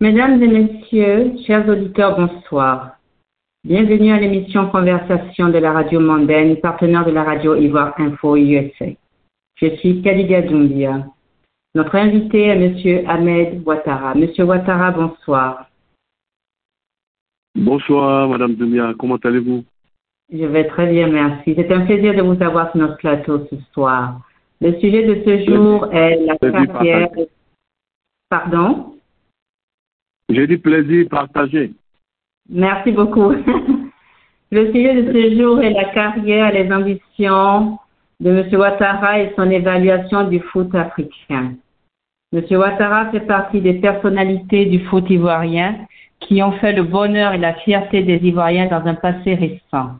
Mesdames et messieurs, chers auditeurs, bonsoir. Bienvenue à l'émission Conversation de la radio mondaine, partenaire de la radio Ivoire Info USA. Je suis Kadiga Doumbia. Notre invité est Monsieur Ahmed Ouattara. Monsieur Ouattara, bonsoir. Bonsoir, Madame Doumbia. Comment allez-vous? Je vais très bien, merci. C'est un plaisir de vous avoir sur notre plateau ce soir. Le sujet de ce jour est la carrière. Pardon? J'ai dit plaisir partagé. Merci beaucoup. Le sujet de ce jour est la carrière, les ambitions de M. Ouattara et son évaluation du foot africain. M. Ouattara fait partie des personnalités du foot ivoirien qui ont fait le bonheur et la fierté des Ivoiriens dans un passé récent.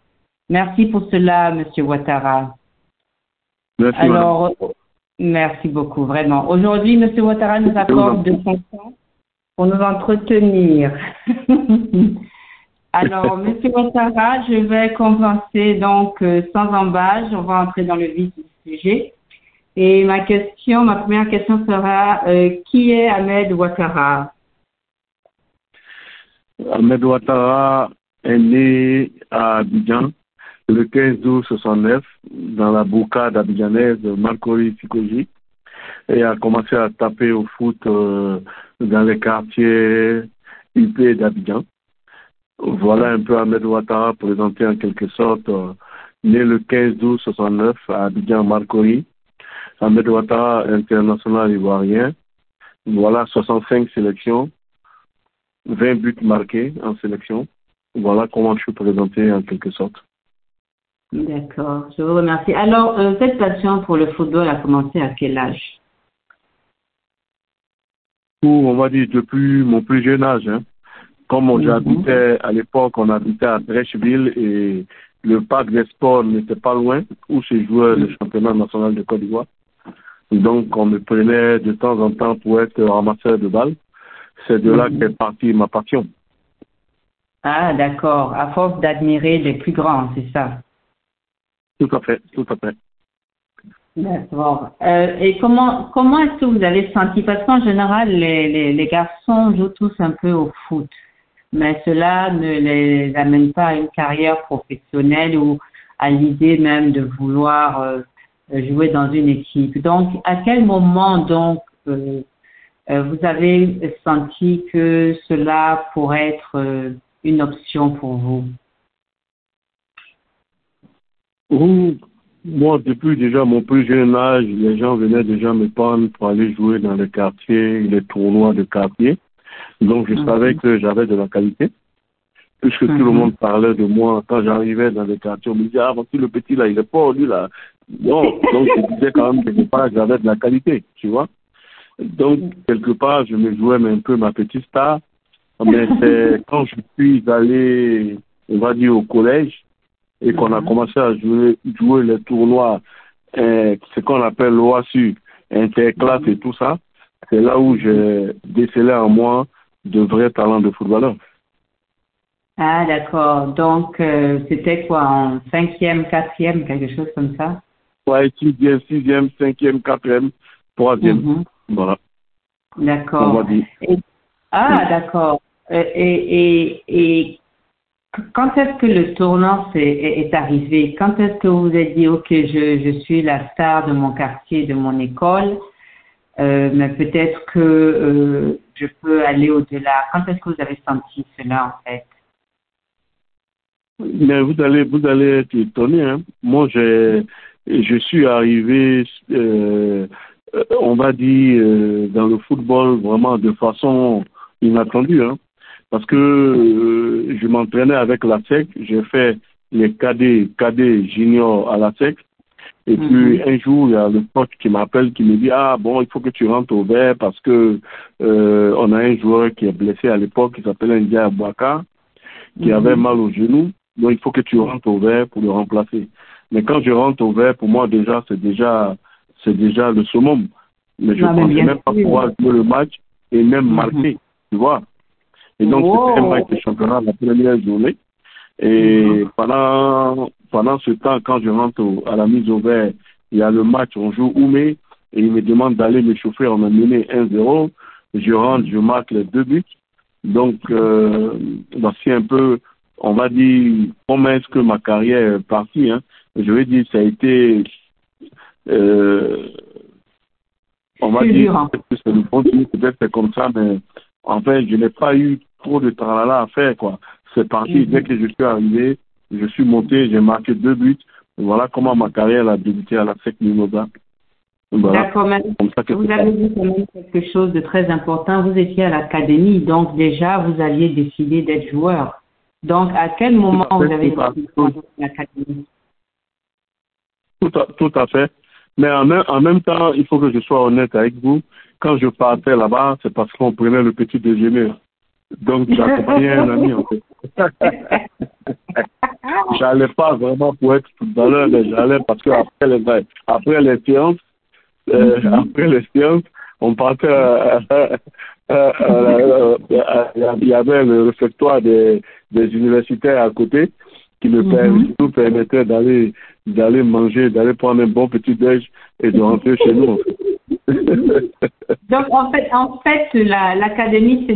Merci pour cela, M. Ouattara. Merci. Alors, merci beaucoup, vraiment. Aujourd'hui, M. Ouattara nous accorde de son temps pour nous entretenir. Alors, M. Ouattara, je vais commencer donc euh, sans embâche. On va entrer dans le vif du sujet. Et ma question, ma première question sera euh, qui est Ahmed Ouattara? Ahmed Ouattara est né à Abidjan le 15 août 69 dans la bourgade abidjanaise Marcori Sikoji et a commencé à taper au foot euh, dans les quartiers UP d'Abidjan. Voilà un peu Ahmed Ouattara présenté en quelque sorte, euh, né le 15 août 69 à Abidjan Marcori. Ahmed Ouattara, international ivoirien. Voilà 65 sélections, 20 buts marqués en sélection. Voilà comment je suis présenté en quelque sorte. D'accord, je vous remercie. Alors, euh, cette passion pour le football a commencé à quel âge? On va dire, depuis mon plus jeune âge. Hein. Comme Mhm. j'habitais à l'époque, on habitait à Drechville et le parc des sports n'était pas loin où se jouait le championnat national de Côte d'Ivoire. Donc, on me prenait de temps en temps pour être ramasseur de balles. C'est de là Mhm. qu'est partie ma passion. Ah, d'accord. À force d'admirer les plus grands, c'est ça? Tout à fait, tout à fait. D'accord. Euh, et comment comment est-ce que vous avez senti? Parce qu'en général, les, les, garçons jouent tous un peu au foot, mais cela ne les amène pas à une carrière professionnelle ou à l'idée même de vouloir euh, jouer dans une équipe. Donc, à quel moment donc euh, vous avez senti que cela pourrait être une option pour vous moi, depuis déjà mon plus jeune âge, les gens venaient déjà me prendre pour aller jouer dans les quartiers, les tournois de quartier. Donc, je Mhm. savais que j'avais de la qualité. Puisque tout le Mhm. monde parlait de moi quand j'arrivais dans les quartiers, on me disait, ah, voici le petit là, il est pas lui là. Non, donc je disais quand même quelque part, j'avais de la qualité, tu vois. Donc, quelque part, je me jouais un peu ma petite star. Mais c'est quand je suis allé, on va dire, au collège, et qu'on a Mhm. commencé à jouer, jouer les tournois, euh, ce qu'on appelle l'OASU, interclasse et tout ça, c'est là où j'ai décelé en moi de vrais talents de footballeur. Ah, d'accord. Donc, euh, c'était quoi, en cinquième, quatrième, quelque chose comme ça? Ouais, sixième, sixième, cinquième, quatrième, troisième. Mhm. Voilà, on D'accord. Ah, d'accord. Euh, Et, et, et quand est-ce que le tournant est, arrivé? Quand est-ce que vous êtes dit, OK, je, suis la star de mon quartier, de mon école, euh, mais peut-être que euh, je peux aller au-delà? Quand est-ce que vous avez senti cela, en fait? Mais vous allez, vous allez être étonné. Hein. Moi, je suis arrivé, euh, on va dire, dans le football vraiment de façon inattendue. Hein. Parce que euh, je m'entraînais avec la SEC, j'ai fait les cadets, cadets juniors à la SEC. Et Mhm. puis un jour, il y a le coach qui m'appelle, qui me dit ah bon, il faut que tu rentres au vert parce que euh, on a un joueur qui est blessé à l'époque, qui s'appelle India Abouaka, qui Mhm. avait mal au genou. Donc il faut que tu rentres au vert pour le remplacer. Mais quand je rentre au vert, pour moi déjà c'est déjà c'est déjà le summum. Mais je mais pensais même pas pouvoir jouer le match et même Mhm. marquer, tu vois. Et donc Oh. c'était un match de championnat la première journée. Et Mhm. pendant pendant ce temps, quand je rentre au- à la mise au vert, il y a le match, on joue Oumé, et il me demande d'aller me chauffer, on m'a mené 1-0. Je rentre, je marque les deux buts. Donc, euh, voici un peu, on va dire, comment est-ce que ma carrière est partie. Hein. Je vais dire, ça a été, euh, on va dire, que c'est le bon peut-être c'est comme ça, mais en fait, je n'ai pas eu trop de tralala à faire, quoi. C'est parti, dès que je suis arrivé, je suis monté, j'ai marqué deux buts. Voilà comment ma carrière a débuté à la SEC Mimosa. D'accord, vous avez dit quand même quelque chose de très important. Vous étiez à l'académie, donc déjà vous aviez décidé d'être joueur. Donc à quel moment vous avez décidé l'académie? Tout à, tout à fait. Mais en même, en même temps, il faut que je sois honnête avec vous. Quand je partais là-bas, c'est parce qu'on prenait le petit déjeuner. Donc, j'accompagnais un ami, en fait. j'allais pas vraiment pour être footballeur, mais j'allais parce que après les, après les séances, euh, mm-hmm. après les séances, on partait, euh, euh, il y avait le réfectoire des, des universitaires à côté qui me mm-hmm. nous permettait d'aller d'aller manger, d'aller prendre un bon petit déj et de rentrer chez nous. Donc en fait, en fait, l'académie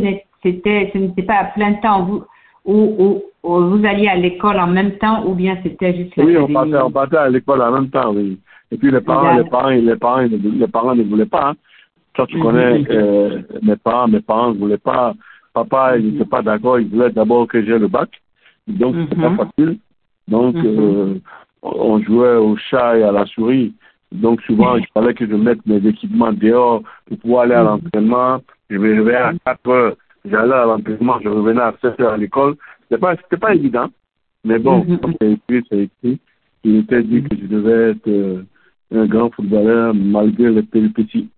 c'était, ce n'était pas à plein temps. Vous, ou, vous alliez à l'école en même temps ou bien c'était juste Oui, on partait, on partait à l'école en même temps, oui. Et puis les parents, les parents, les parents, les parents ne voulaient pas. Hein. Toi, tu connais euh, mes parents, mes parents ne voulaient pas. Papa, il n'était pas d'accord, il voulait d'abord que j'ai le bac. Donc, c'était pas mm-hmm. facile. Donc, mm-hmm. euh, on jouait au chat et à la souris. Donc, souvent, il fallait que je mette mes équipements dehors pour pouvoir aller à l'entraînement. Je me réveillais à 4 heures J'allais à l'entraînement, je revenais à 7 heures à l'école. C'était pas, c'était pas évident. Mais bon, mm-hmm. comme c'est écrit, c'est écrit. Il était dit que je devais être euh, un grand footballeur malgré les péripéties.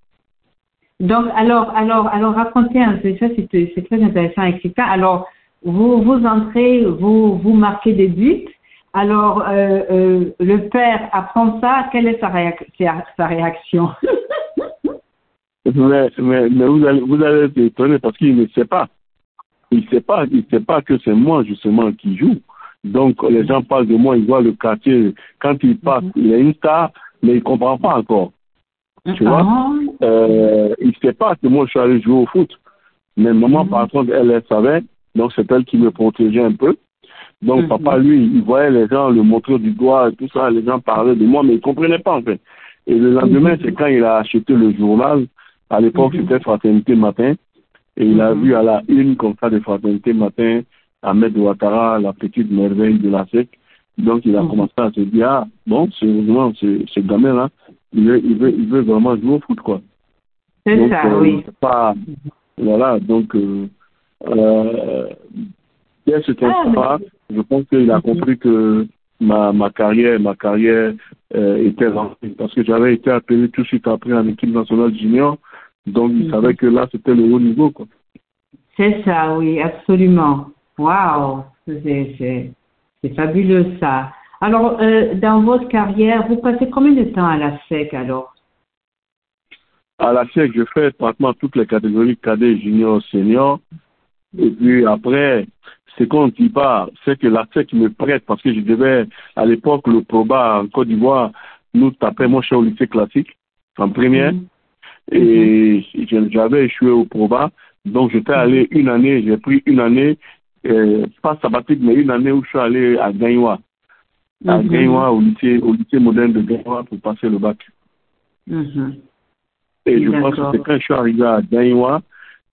Donc, alors, alors, alors, racontez un peu ça, c'est, c'est très intéressant, etc. Alors, vous, vous entrez, vous, vous marquez des buts. Alors, euh, euh, le père apprend ça. Quelle est sa, sa réaction? Mais, mais, mais vous, allez, vous allez être étonné parce qu'il ne sait pas. Il ne sait pas, il sait pas que c'est moi justement qui joue. Donc les gens parlent de moi, ils voient le quartier. Quand il passe, mhm. il est une star, mais il ne comprend pas encore. Tu vois? Ah. euh, Il ne sait pas que moi je suis allé jouer au foot. Mais maman, mhm. par contre, elle, elle savait. Donc c'est elle qui me protégeait un peu. Donc mhm. papa, lui, il voyait les gens le montrer du doigt et tout ça. Les gens parlaient de moi, mais il ne comprenait pas en fait. Et le lendemain, c'est quand il a acheté le journal à l'époque, mhm. c'était Fraternité Matin. Et il a mhm. vu à la une comme ça de Fraternité Matin Ahmed Ouattara, la petite merveille de la SEC. Donc il a mhm. commencé à se dire, ah, bon, c'est vraiment ce, gamin-là, il veut, il, veut, il veut vraiment jouer au foot, quoi. C'est ça, euh, oui. Pas, voilà, donc, euh, euh, dès ce temps-là, ah, je pense qu'il a compris que ma, ma carrière, ma carrière euh, était lancée parce que j'avais été appelé tout de suite après en équipe nationale junior donc, il savait mhm. que là, c'était le haut niveau, quoi. C'est ça, oui, absolument. Waouh, c'est fabuleux ça. Alors, euh, dans votre carrière, vous passez combien de temps à la SEC alors? À la SEC, je fais pratiquement toutes les catégories cadet, junior, senior. Et puis après, ce qu'on ne dit pas, c'est que la SEC me prête parce que je devais, à l'époque, le ProBA en Côte d'Ivoire, nous taper mon chez au lycée classique en première. Mhm. Et j'avais échoué au Proba. Donc, j'étais allé une année, j'ai pris une année, euh, pas sabbatique, mais une année où je suis allé à Gagnoua. À mm au lycée, au lycée moderne de Gagnoua pour passer le bac. Mhm. Et je pense que c'est quand je suis arrivé à Gagnoua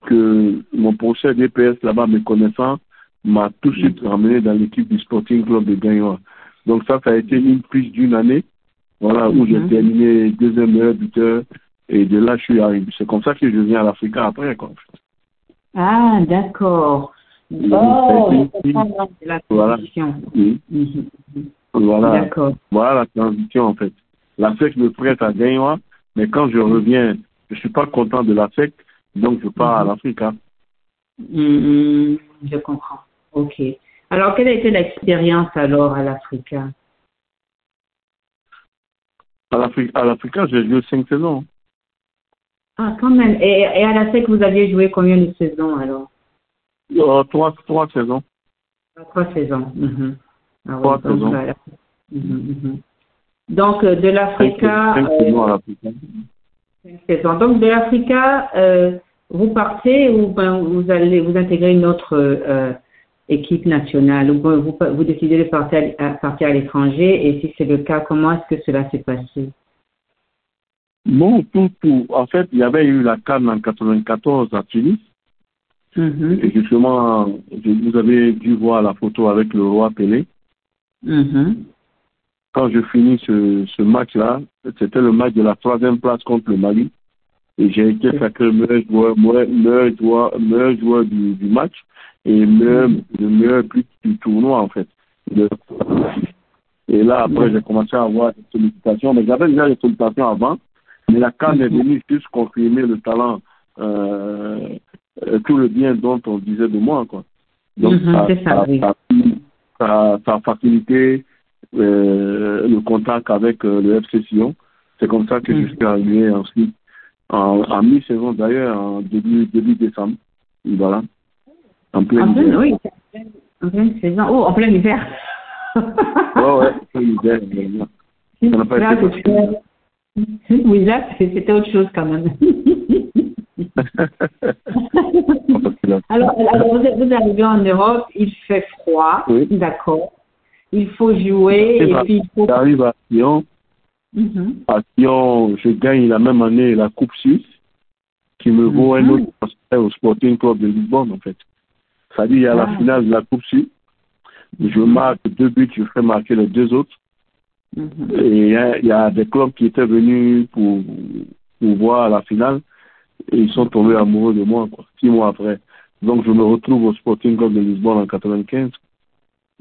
que mon professeur DPS là-bas, me connaissant, m'a tout de suite ramené dans l'équipe du Sporting Club de Gagnoua. Donc ça, ça a été une prise d'une année, voilà, où j'ai mhm. terminé deuxième meilleur buteur et de là, je suis arrivé. C'est comme ça que je viens à l'Afrique après, quoi. Ah, d'accord. Oh, la transition. Voilà. Mhm. Voilà. voilà la transition, en fait. La SEC me prête à Gaïwa, mais quand je reviens, je suis pas content de la donc je pars à mhm. l'Afrique. Hein. Mhm. je comprends. OK. Alors, quelle a été l'expérience alors à l'Afrique À l'Afrique, j'ai joué cinq saisons. Ah, quand même. Et, et à la SEC, vous aviez joué combien de saisons alors? Euh, trois, trois saisons. Ah, trois saisons. Mhm. Ah, trois saisons. Mhm, mhm. Donc, euh, de l'Africa. Cinq, saisons à l'Africa. Cinq saisons. Donc, de l'Africa, euh, vous partez ou ben, vous allez vous intégrer une autre euh, équipe nationale ou vous, vous décidez de partir à, partir à l'étranger? Et si c'est le cas, comment est-ce que cela s'est passé? Non, tout, tout. En fait, il y avait eu la Cannes en 94 à Tunis. Mhm. Et justement, vous avez dû voir la photo avec le roi Pelé. Mhm. Quand je finis ce, ce match-là, c'était le match de la troisième place contre le Mali. Et j'ai été sacré meilleur joueur, meilleur, meilleur joueur, meilleur joueur du, du match et meilleur, le meilleur but du tournoi, en fait. De- Et là, après, j'ai commencé à avoir des sollicitations. Mais j'avais déjà des sollicitations avant. Mais la CAN est venue juste confirmer le talent, euh, euh, tout le bien dont on disait de moi, quoi. Donc, Mhm, ça, c'est ça, ça, oui. ça, ça- ça a facilité euh, le contact avec euh, le FC Sion. C'est comme ça que je Mhm. suis arrivé ensuite, en, en mi-saison d'ailleurs, en début, début décembre. Et Voilà. En plein En hiver. oui, en pleine saison. Oh, en plein hiver. Ouais, en plein hiver, Ça n'a pas été Oui, là, c'était autre chose quand même. Alors, alors, vous, arrivez en Europe, il fait froid, Oui. d'accord. Il faut jouer et puis il faut. J'arrive à Sion. Mhm. À Sion, je gagne la même année la Coupe Suisse, qui me vaut un Mhm. autre transfert au Sporting Club de Lisbonne, en fait. C'est-à-dire, il y a la Ah. finale de la Coupe Suisse. Je marque deux buts, je fais marquer les deux autres. Et il y, a, il y a des clubs qui étaient venus pour, pour voir la finale et ils sont tombés amoureux de moi, quoi, six mois après. Donc, je me retrouve au Sporting Club de Lisbonne en 95.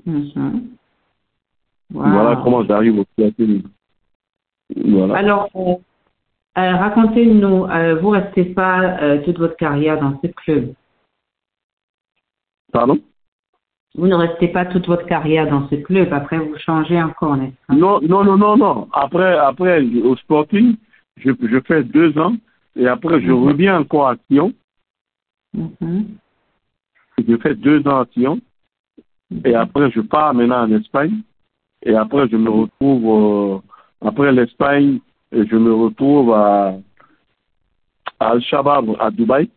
Mhm. Wow. Voilà comment j'arrive au Sporting. Voilà. Alors, euh, euh, racontez-nous, euh, vous restez pas euh, toute votre carrière dans ce club. Pardon? Vous ne restez pas toute votre carrière dans ce club. Après, vous changez encore, n'est-ce pas? Non, non, non, non, non. Après, après au Sporting, je, je fais deux ans et après, je Mhm. reviens encore à Sion. Mhm. Je fais deux ans à Sion et après, je pars maintenant en Espagne. Et après, je me retrouve, euh, après l'Espagne, je me retrouve à, à Al-Shabaab, à Dubaï,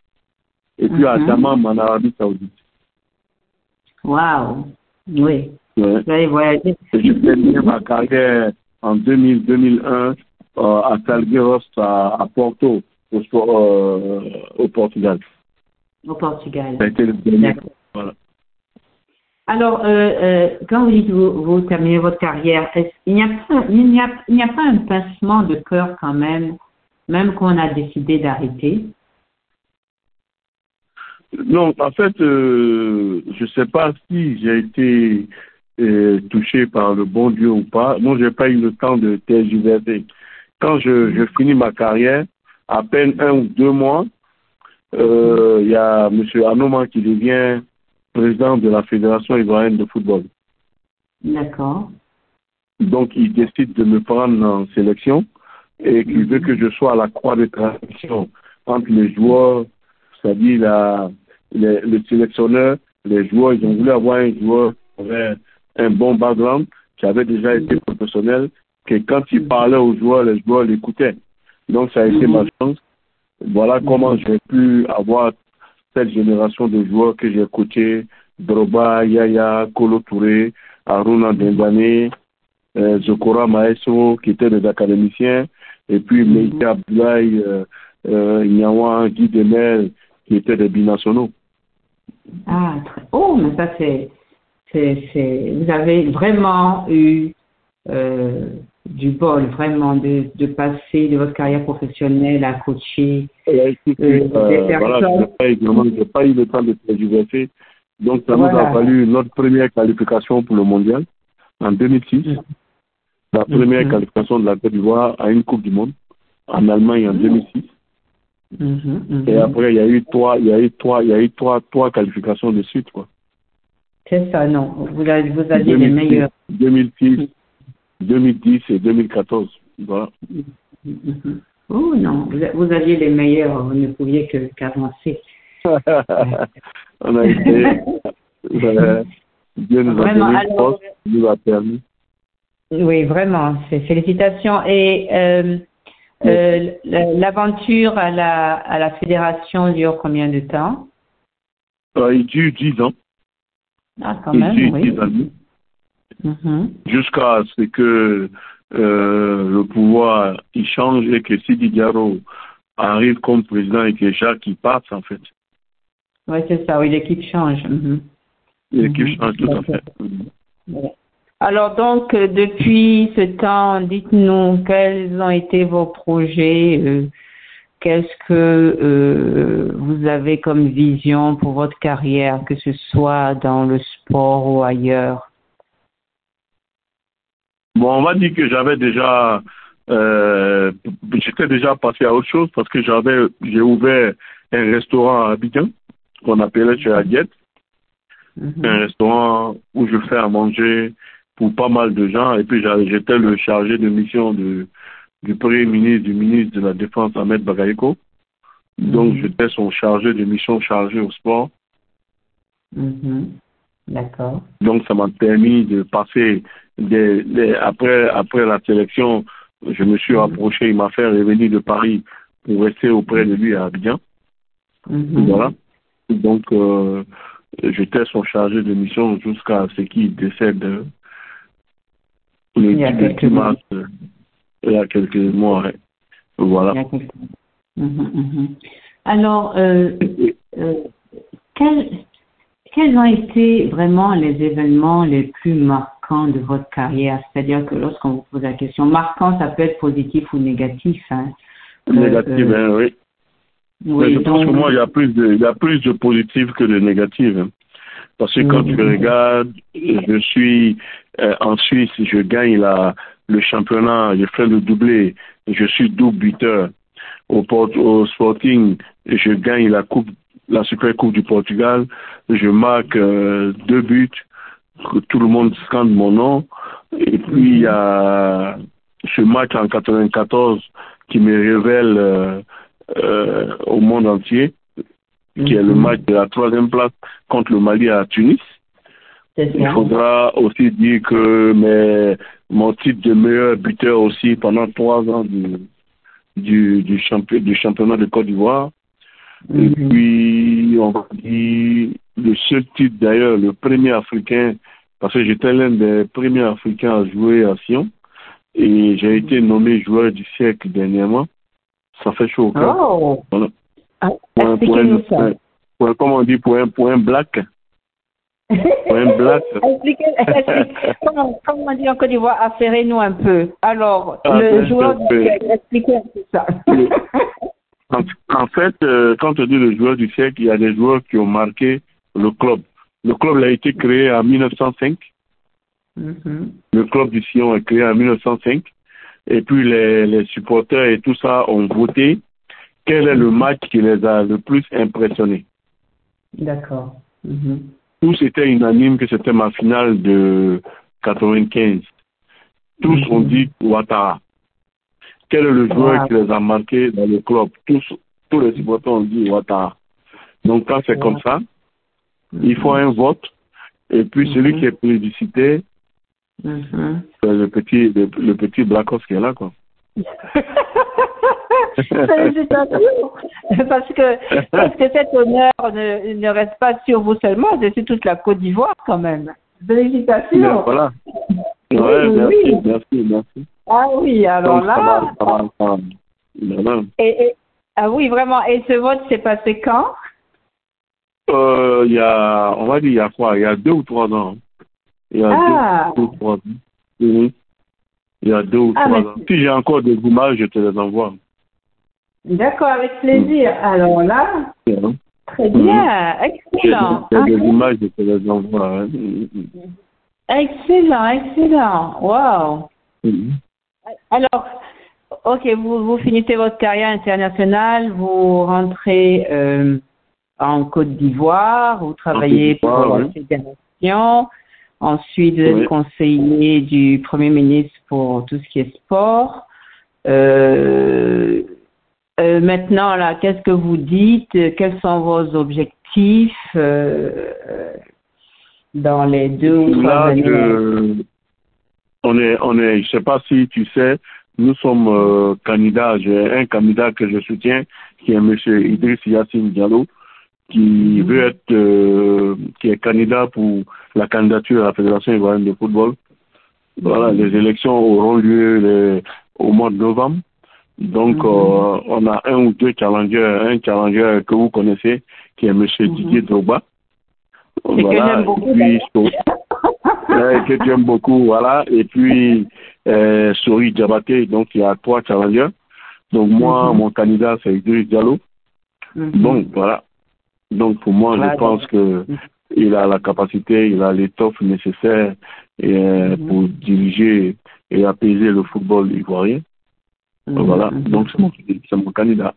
et puis à Mhm. Dammam, en Arabie Saoudite. Wow. Oui. Ouais. Je terminé ma carrière en 2000-2001 euh, à Salgueiros, à, à Porto, au, euh, au Portugal. Au Portugal. Ça a été le dernier. Voilà. Alors, euh, quand vous dites que vous, vous terminez votre carrière, il n'y a a pas un pincement de cœur quand même, même qu'on a décidé d'arrêter? Non, en fait, euh, je ne sais pas si j'ai été euh, touché par le bon Dieu ou pas. Moi, j'ai pas eu le temps de tergiverser. Quand je, je finis ma carrière, à peine un ou deux mois, euh, il y a M. Anoma qui devient président de la Fédération ivoirienne de football. D'accord. Donc, il décide de me prendre en sélection et qu'il veut que je sois à la croix de transition entre les joueurs, c'est-à-dire la, les, le sélectionneur, les joueurs. Ils ont voulu avoir un joueur qui avait un bon background, qui avait déjà été professionnel, que quand il parlait aux joueurs, les joueurs l'écoutaient. Donc, ça a été ma chance. Voilà comment j'ai pu avoir cette génération de joueurs que j'ai coachés, Droba, Yaya, Kolo Touré, Aruna Dembane, euh, Zokora Maeso, qui étaient des académiciens, et puis. Meïta Abdoulaye, euh, euh, Nyawa, Guy Demel, qui étaient des binationaux. Ah, très- oh, mais ça c'est, vous avez vraiment eu euh, du bol, vraiment de, de passer de votre carrière professionnelle à coacher. Écoute, Euh, euh, voilà, personnes- j'ai pas, eu le temps de tergiverser. Donc, ça nous a valu notre première qualification pour le mondial en 2006. Mhm. La première Mhm. qualification de la Côte d'Ivoire à une Coupe du Monde en Allemagne en Mhm. 2006. Mhm, mhm. Et après, il y a eu trois, il y a eu trois, il y a eu trois, trois qualifications de suite, quoi. C'est ça, non. Vous, avez, vous aviez les 2006, meilleurs. 2006, 2010 et 2014. Voilà. Mhm. Oh non, vous, vous aviez les meilleurs, vous ne pouviez que qu'avancer. On a été, euh, Dieu nous a Vraiment, donné alors- Dieu nous a permis. Oui, vraiment, c'est félicitations. Et euh, Euh, L'aventure à la, à la fédération dure combien de temps? Euh, Il dure 10 ans. Ah, quand même, il dure oui. 10 années. Mhm. Jusqu'à ce que euh, le pouvoir il change et que Sidi Diaro arrive comme président et que Jacques il passe, en fait. Oui, c'est ça, oui, l'équipe change. Mhm. L'équipe Mhm. change tout à fait. Alors donc, euh, depuis ce temps, dites-nous quels ont été vos projets, euh, qu'est-ce que euh, vous avez comme vision pour votre carrière, que ce soit dans le sport ou ailleurs? Bon, on va dire que j'avais déjà, euh, j'étais déjà passé à autre chose parce que j'avais, j'ai ouvert un restaurant à Abidjan qu'on appelait chez Aguette, Mhm. un restaurant où je fais à manger pour pas mal de gens et puis j'étais le chargé de mission de, du premier ministre, du ministre de la Défense Ahmed Bagayoko. Donc Mhm. j'étais son chargé de mission chargé au sport. Mhm. D'accord. Donc, ça m'a permis de passer des, des- après, après la sélection, je me suis rapproché, il m'a fait revenir de Paris pour rester auprès de lui à Abidjan. Mhm. Voilà. Donc, euh, j'étais son chargé de mission jusqu'à ce qu'il décède euh, le Il y a 10 quelques euh, il y a quelques mois. Voilà. Il y a quelque- Mhm, mhm. Alors, euh, euh, quels, quels ont été vraiment les événements les plus marquants de votre carrière? C'est-à-dire que lorsqu'on vous pose la question, marquant, ça peut être positif ou négatif. Hein. Euh, Négatif, euh, hein, oui. Mais je pense que moi, il y a plus de, il y a plus de positif que de négatif. Parce que quand Mhm. tu regardes, je suis euh, en Suisse, je gagne la, le championnat, je fais le doublé, je suis double buteur. Au, Port- au Sporting, je gagne la coupe, la Super Coupe du Portugal, je marque euh, deux buts, tout le monde scande mon nom. Et puis il y a ce match en 94 qui me révèle euh, euh, au monde entier, qui est le Mhm. match de la troisième place contre le Mali à Tunis. Il faudra aussi dire que mes, mon titre de meilleur buteur aussi pendant trois ans du, du, du, champion, du championnat de Côte d'Ivoire. Et Mhm. puis, on va dire, le seul titre d'ailleurs, le premier africain, parce que j'étais l'un des premiers africains à jouer à Sion, et j'ai été nommé joueur du siècle dernièrement. Ça fait chaud au cœur. Oh, un, pour un- ça. pour un- comment on dit, pour un, pour un black. Pour un black. Expliquez- expliquez- comment, comment on dit en Côte d'Ivoire, affairez-nous un peu. Alors, Ah, le joueur expliquez un peu ça. En, en fait, euh, quand on dit le joueur du siècle, il y a des joueurs qui ont marqué le club. Le club a été créé en 1905. Mhm. Le club du Sion est créé en 1905. Et puis les, les supporters et tout ça ont voté quel est le match qui les a le plus impressionnés. D'accord. Mhm. Tous étaient unanimes que c'était ma finale de 95. Tous Mhm. ont dit Ouattara. Quel est le joueur Wow. qui les a marqués dans le club? Tous, tous les supporters ont dit Ouattara. Donc quand c'est comme ça, il faut un vote. Et puis celui Mhm. qui est plébiscité, Mhm. c'est le petit, le, le petit Blacos qui est là, quoi. Félicitations. Parce que, parce que cet honneur ne, ne reste pas sur vous seulement, c'est sur toute la Côte d'Ivoire quand même. Félicitations. voilà. Oui, Ouais, oui, merci, oui. merci, merci. Ah oui, alors Donc, ça là. va, ça va, ça va. Voilà. Et, et- ah oui, vraiment. Et ce vote s'est passé quand? Euh, il y a, on va dire, il y a quoi? Il y a deux ou trois ans. Il y a Ah. deux, ou trois ans. Il y a deux ou Ah, trois ans. Si j'ai encore des images, je te les envoie. D'accord, avec plaisir. Alors là, très bien, J'ai excellent. des, j'ai des Ah, images, les envoie. Excellent, excellent. Wow. Mhm. Alors, ok, vous, vous finissez votre carrière internationale, vous rentrez euh, en Côte d'Ivoire, vous travaillez pour la fédération, ensuite vous êtes conseiller du Premier ministre pour tout ce qui est sport. Euh, euh, maintenant, là, qu'est-ce que vous dites? Quels sont vos objectifs euh, euh, dans les deux ou trois années je, on est, on est, je sais pas si tu sais, nous sommes euh, candidats. J'ai un candidat que je soutiens, qui est M. Idriss Yassine Diallo, qui Mhm. veut être, euh, qui est candidat pour la candidature à la Fédération ivoirienne de football. Voilà, Mhm. les élections auront lieu au mois de novembre. Donc, Mhm. euh, on a un ou deux challengers. Un challenger que vous connaissez, qui est M. Mhm. Didier Drogba. Et que j'aime beaucoup, Et puis, so- Ouais, que tu aimes beaucoup, voilà. Et puis, euh, Sori Diabaté, donc il y a trois challengers. Donc moi, Mhm. mon candidat, c'est Idriss Diallo. Donc, voilà. Donc, pour moi, Voilà. je pense que il a la capacité, il a l'étoffe nécessaire et, euh, pour diriger et apaiser le football ivoirien. Mhm. Voilà. Donc, c'est mon, mon candidat.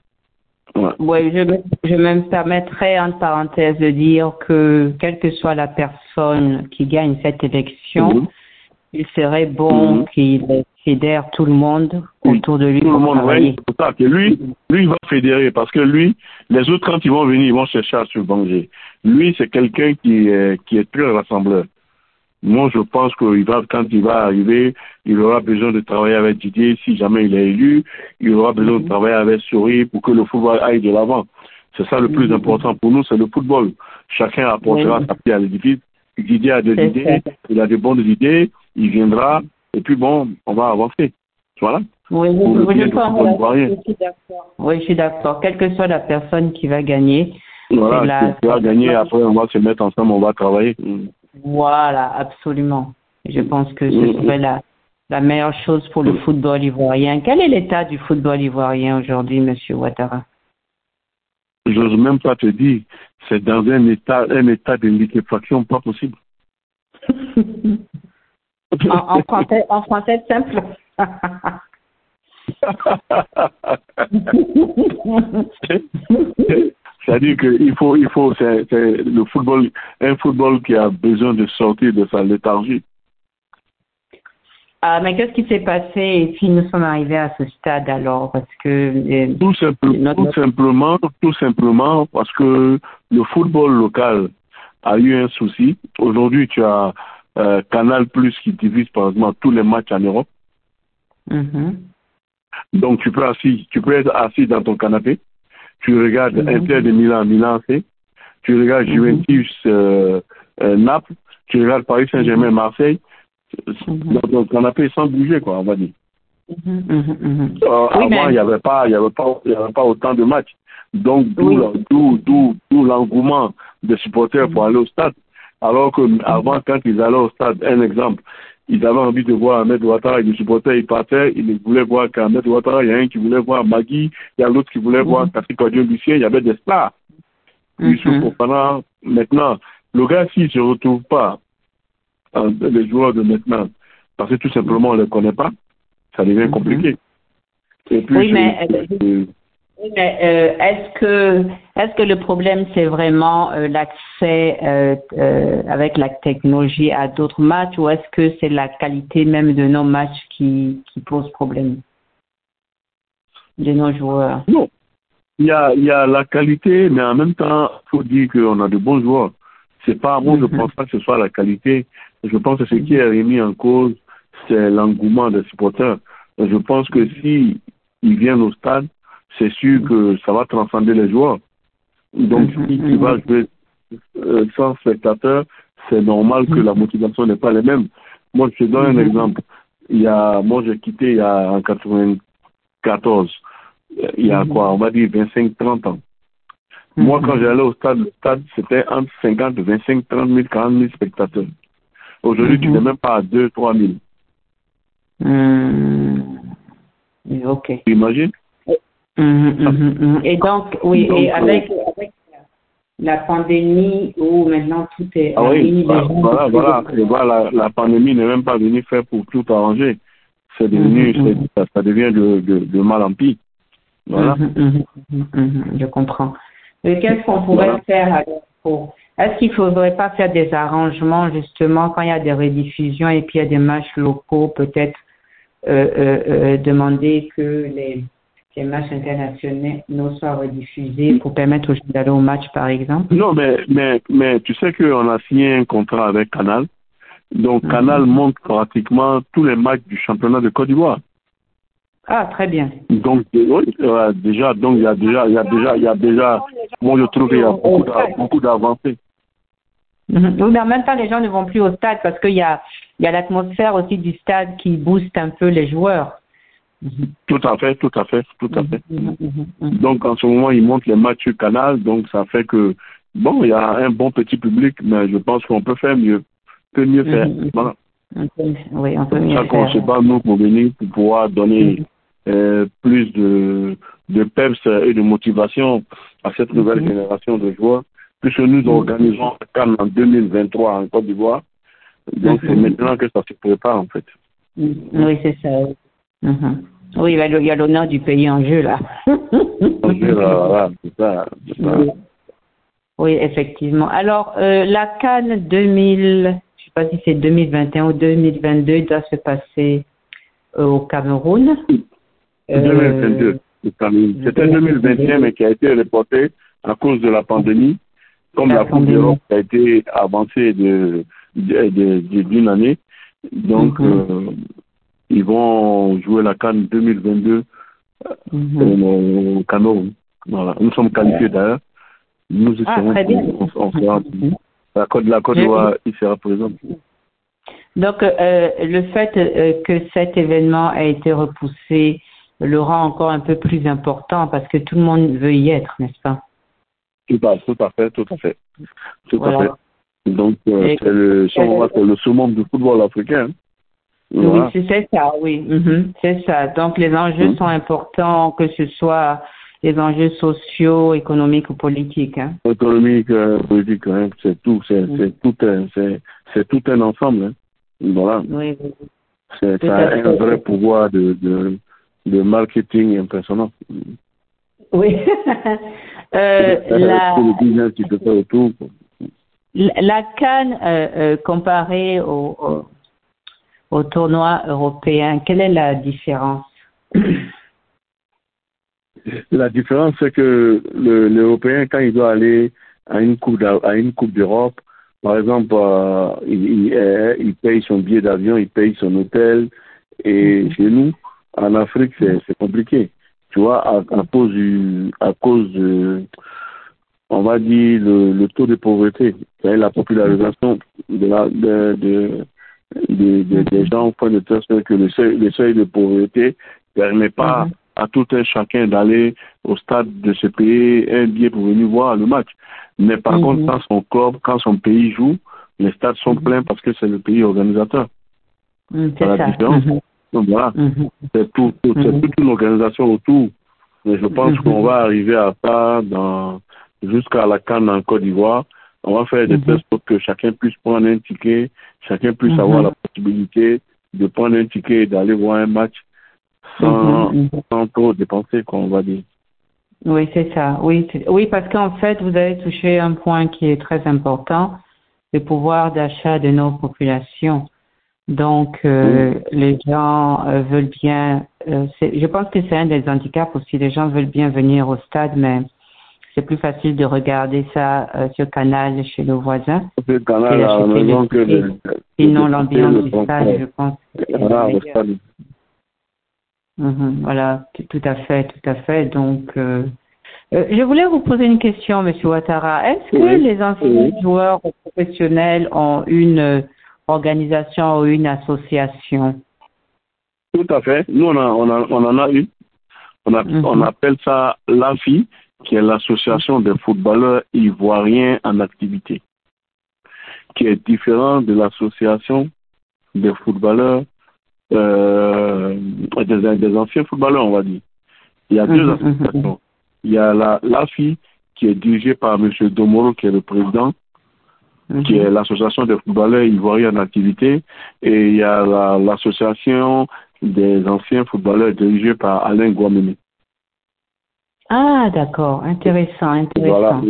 Oui, je, me- je me permettrai en parenthèse de dire que quelle que soit la personne qui gagne cette élection, Mhm. il serait bon Mhm. qu'il fédère tout le monde autour de lui Tout le monde, oui. Ça que lui, lui, il va fédérer parce que lui, les autres, quand ils vont venir, ils vont chercher à se venger. Lui, c'est quelqu'un qui est, qui est très rassembleur. Moi, je pense qu'il va, quand il va arriver, il aura besoin de travailler avec Didier si jamais il est élu. Il aura besoin de travailler avec Souris pour que le football aille de l'avant. C'est ça le plus Mhm. important pour nous, c'est le football. Chacun apportera sa pierre à l'édifice. Didier a des idées, il a de bonnes idées, il viendra, et puis bon, on va avancer. Voilà. Oui, je, suis d'accord. Oui, je suis d'accord. Quelle que soit la personne qui va gagner, Voilà, la- tu vas gagner, après on va se mettre ensemble, on va travailler. Mm. Voilà, absolument. Je pense que ce Mhm. serait la, la meilleure chose pour le football ivoirien. Quel est l'état du football ivoirien aujourd'hui, Monsieur Ouattara? J'ose même pas te dire, c'est dans un état, un état de liquéfaction pas possible. en, en français, en français simple. C'est-à-dire qu'il faut, il faut, c'est le football, un football qui a besoin de sortir de sa léthargie. ah, mais qu'est-ce qui s'est passé et puis nous sommes arrivés à ce stade alors? Parce que euh, Tout, simple- Notre- tout simplement, tout simplement parce que le football local a eu un souci. Aujourd'hui, tu as euh, Canal Plus qui divise par exemple tous les matchs en Europe. mhm, Donc tu peux assis, tu peux être assis dans ton canapé. Tu regardes Mhm. Inter de Milan, Milan C. Tu regardes Mhm. Juventus, euh, euh, Naples. Tu regardes Paris Saint-Germain, Marseille. Mhm. Dans ton canapé sans bouger, quoi, on va dire. Euh, Oui, avant, mais- il n'y avait pas, y avait pas, il y avait pas autant de matchs. Donc, Oui. d'où l'engouement des supporters pour aller au stade. Alors que avant, quand ils allaient au stade, un exemple, ils avaient envie de voir Ahmed Ouattara et les supporters, ils partaient, ils voulaient voir qu'Ahmed Ouattara, il y a un qui voulait voir Magui, il y a l'autre qui voulait voir Mhm. Kassi Kwadio Lucien, il y avait des stars. Mhm. Fofana, maintenant, le gars, s'il ne se retrouve pas, euh, les joueurs de maintenant, parce que tout simplement, on ne les connaît pas, ça devient Mhm. compliqué. Et puis, Oui, mais, je- Oui, mais euh, est-ce que est-ce que le problème c'est vraiment euh, l'accès euh, avec la technologie à d'autres matchs ou est-ce que c'est la qualité même de nos matchs qui, qui pose problème de nos joueurs? Non. Il y a, il y a la qualité, mais en même temps, il faut dire qu'on a de bons joueurs. C'est pas, moi, je Mhm. pense pas que ce soit la qualité. Je pense que ce qui est remis en cause, c'est l'engouement des supporters. Je pense que si ils viennent au stade, c'est sûr que ça va transcender les joueurs. Donc, Mhm, si tu mhm. vas jouer euh, sans spectateurs, c'est normal que la motivation n'est pas la même. Moi, je te donne Mhm. un exemple. Il y a, moi, j'ai quitté il y a, en 94. Il y a Mhm. quoi? On va dire 25-30 ans. Moi, quand Mhm. j'allais au stade, le stade, c'était entre 50, 25, 30 000, 40 000 spectateurs. Aujourd'hui, tu Mhm. n'es même pas à 2, 3 000. Hmm. Ok. Tu imagines? Mhm, mhm, mhm. Et donc, oui, Donc, et euh, avec, avec la pandémie où maintenant tout est Ah oui, les voilà, voilà, voilà. La, pandémie n'est même pas venue faire pour tout arranger. C'est devenu, ça, ça devient de, de, de mal en pis. Voilà. Je comprends. Qu'est-ce qu'on pourrait Voilà. faire alors pour Est-ce qu'il faudrait pas faire des arrangements justement quand il y a des rediffusions et puis il y a des matchs locaux, peut-être euh, euh, euh, demander que les, les matchs internationaux soient rediffusés pour permettre aux gens d'aller au match, par exemple? Non, mais, mais, mais tu sais qu'on a signé un contrat avec Canal. Donc, Mhm. Canal montre pratiquement tous les matchs du championnat de Côte d'Ivoire. Ah, très bien. Donc, oui, déjà, donc il y a déjà, il y a déjà, il y a déjà, moi je trouve qu'il y a beaucoup d'avancées. Mhm. Oui, mais en même temps, les gens ne vont plus au stade parce qu'il y a, il y a l'atmosphère aussi du stade qui booste un peu les joueurs. Tout à fait, tout à fait, tout à fait. Donc en ce moment, ils montent les matchs sur Canal, donc ça fait que bon, il y a un bon petit public, mais je pense qu'on peut faire mieux, que mieux faire. Voilà. Oui, on peut mieux ça qu'on se bat nous pour venir pour pouvoir donner euh, plus de de peps et de motivation à cette nouvelle génération de joueurs, puisque nous organisons Cannes en 2023 en Côte d'Ivoire. Donc c'est maintenant que ça se prépare en fait. Oui, c'est ça. Mhm. Oui, il y a l'honneur du pays en jeu, là. en jeu, là, c'est ça. Oui. effectivement. Alors, euh, la Cannes 2000, je ne sais pas si c'est 2021 ou 2022, doit se passer euh, au Cameroun. 2022. Euh, C'était 2021, mais qui a été reporté à cause de la pandémie, comme la, Coupe d'Europe a été avancée d'une de, de, année. Donc, mhm ils vont jouer la Cannes 2022 mm au Cameroun. Voilà. Nous sommes qualifiés d'ailleurs. Nous y ah, serons. On, sera, mhm. la Côte de la Côte d'Ivoire il sera présent. Donc, euh, le fait euh, que cet événement a été repoussé le rend encore un peu plus important parce que tout le monde veut y être, n'est-ce pas? Tout à, tout à fait, tout à fait. Tout à fait. Donc, euh, c'est le, le summum du football africain. Oui, c'est ça, oui. Mhm, c'est ça. Donc les enjeux mhm. sont importants, que ce soit les enjeux sociaux, économiques ou politiques. Hein. Économique, euh, politique, hein, c'est tout, c'est mhm. tout c'est tout un ensemble. Hein. Voilà. Oui, oui. C'est un vrai pouvoir de, de, de marketing impressionnant. Oui. euh, la... la canne euh, euh, comparée au au tournoi européen. Quelle est la différence? La différence, c'est que l'Européen, quand il doit aller à une Coupe, à une coupe d'Europe, par exemple, euh, il, euh, il, paye son billet d'avion, il paye son hôtel. Et mhm. chez nous, en Afrique, c'est compliqué. Tu vois, à, cause du, à cause de, on va dire, le, taux de pauvreté, la popularisation de la, de, de des, des, des gens font de telle sorte que le seuil, le seuil de pauvreté ne permet pas mhm. à tout un chacun d'aller au stade de se payer un billet pour venir voir le match. Mais par contre, mhm. quand son club, quand son pays joue, les stades sont pleins parce que c'est le pays organisateur. c'est la différence. Donc voilà, c'est tout, tout toute une organisation autour. Mais je pense qu'on va arriver à ça dans jusqu'à la Cannes en Côte d'Ivoire. On va faire des tests pour que chacun puisse prendre un ticket chacun puisse mhm. avoir la possibilité de prendre un ticket et d'aller voir un match sans, mhm, mhm. sans trop dépenser, on va dire. Oui, c'est ça. Oui, oui, parce qu'en fait, vous avez touché un point qui est très important, le pouvoir d'achat de nos populations. Donc, euh, les gens euh, veulent bien. Euh, je pense que c'est un des handicaps aussi. Les gens veulent bien venir au stade, mais c'est plus facile de regarder ça euh, sur Canal chez le voisin. Canal, à la maison que le, Sinon, l'ambiance du stade, je pense. Voilà, mhm, voilà, tout à fait, tout à fait. Donc, euh, euh, je voulais vous poser une question, Monsieur Ouattara. Est-ce que les anciens joueurs professionnels ont une organisation ou une association? Tout à fait. Nous, on, on, on en a une. On, mhm. on appelle ça l'AFI, qui est l'association des footballeurs ivoiriens en activité, qui est différent de l'association des footballeurs, euh, des, anciens footballeurs, on va dire. Il y a deux mhm, mhm, associations. Mhm. Il y a la l'AFI, qui est dirigée par M. Domoro, qui est le président, qui est l'association des footballeurs ivoiriens en activité, et il y a l'association des anciens footballeurs dirigée par Alain Guamene. Ah, d'accord, intéressant, intéressant.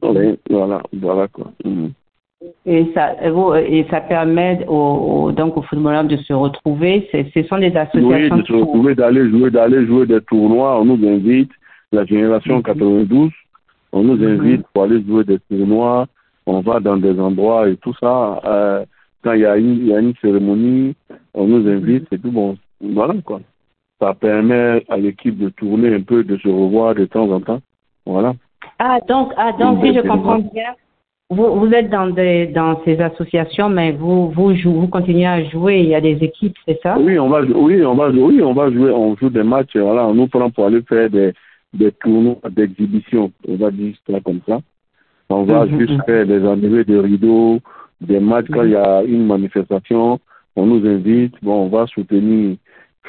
Voilà, voilà, voilà quoi. Mhm. Et ça, et ça permet aux, donc aux footballeurs de se retrouver. Ce sont des associations. Oui, de se retrouver, d'aller jouer, d'aller jouer des tournois. On nous invite, la génération 92, mhm. on nous mhm. invite pour aller jouer des tournois. On va dans des endroits et tout ça. Euh, quand il y, a une, il y a une cérémonie, on nous invite, c'est tout bon. Voilà quoi. Ça permet à l'équipe de tourner un peu, de se revoir de temps en temps. Voilà. Ah, donc, ah, donc si je comprends bien, vous, vous êtes dans, des, dans ces associations, mais vous, vous, jouez, vous continuez à jouer, il y a des équipes, c'est ça? Oui, on va, oui, on va, oui, on va jouer, on joue des matchs, voilà, on nous prend pour aller faire des, des tournois d'exhibition, on va dire ça comme ça. On va mhm, juste faire des enlevés de rideaux, des matchs. Quand il y a une manifestation, on nous invite, bon, on va soutenir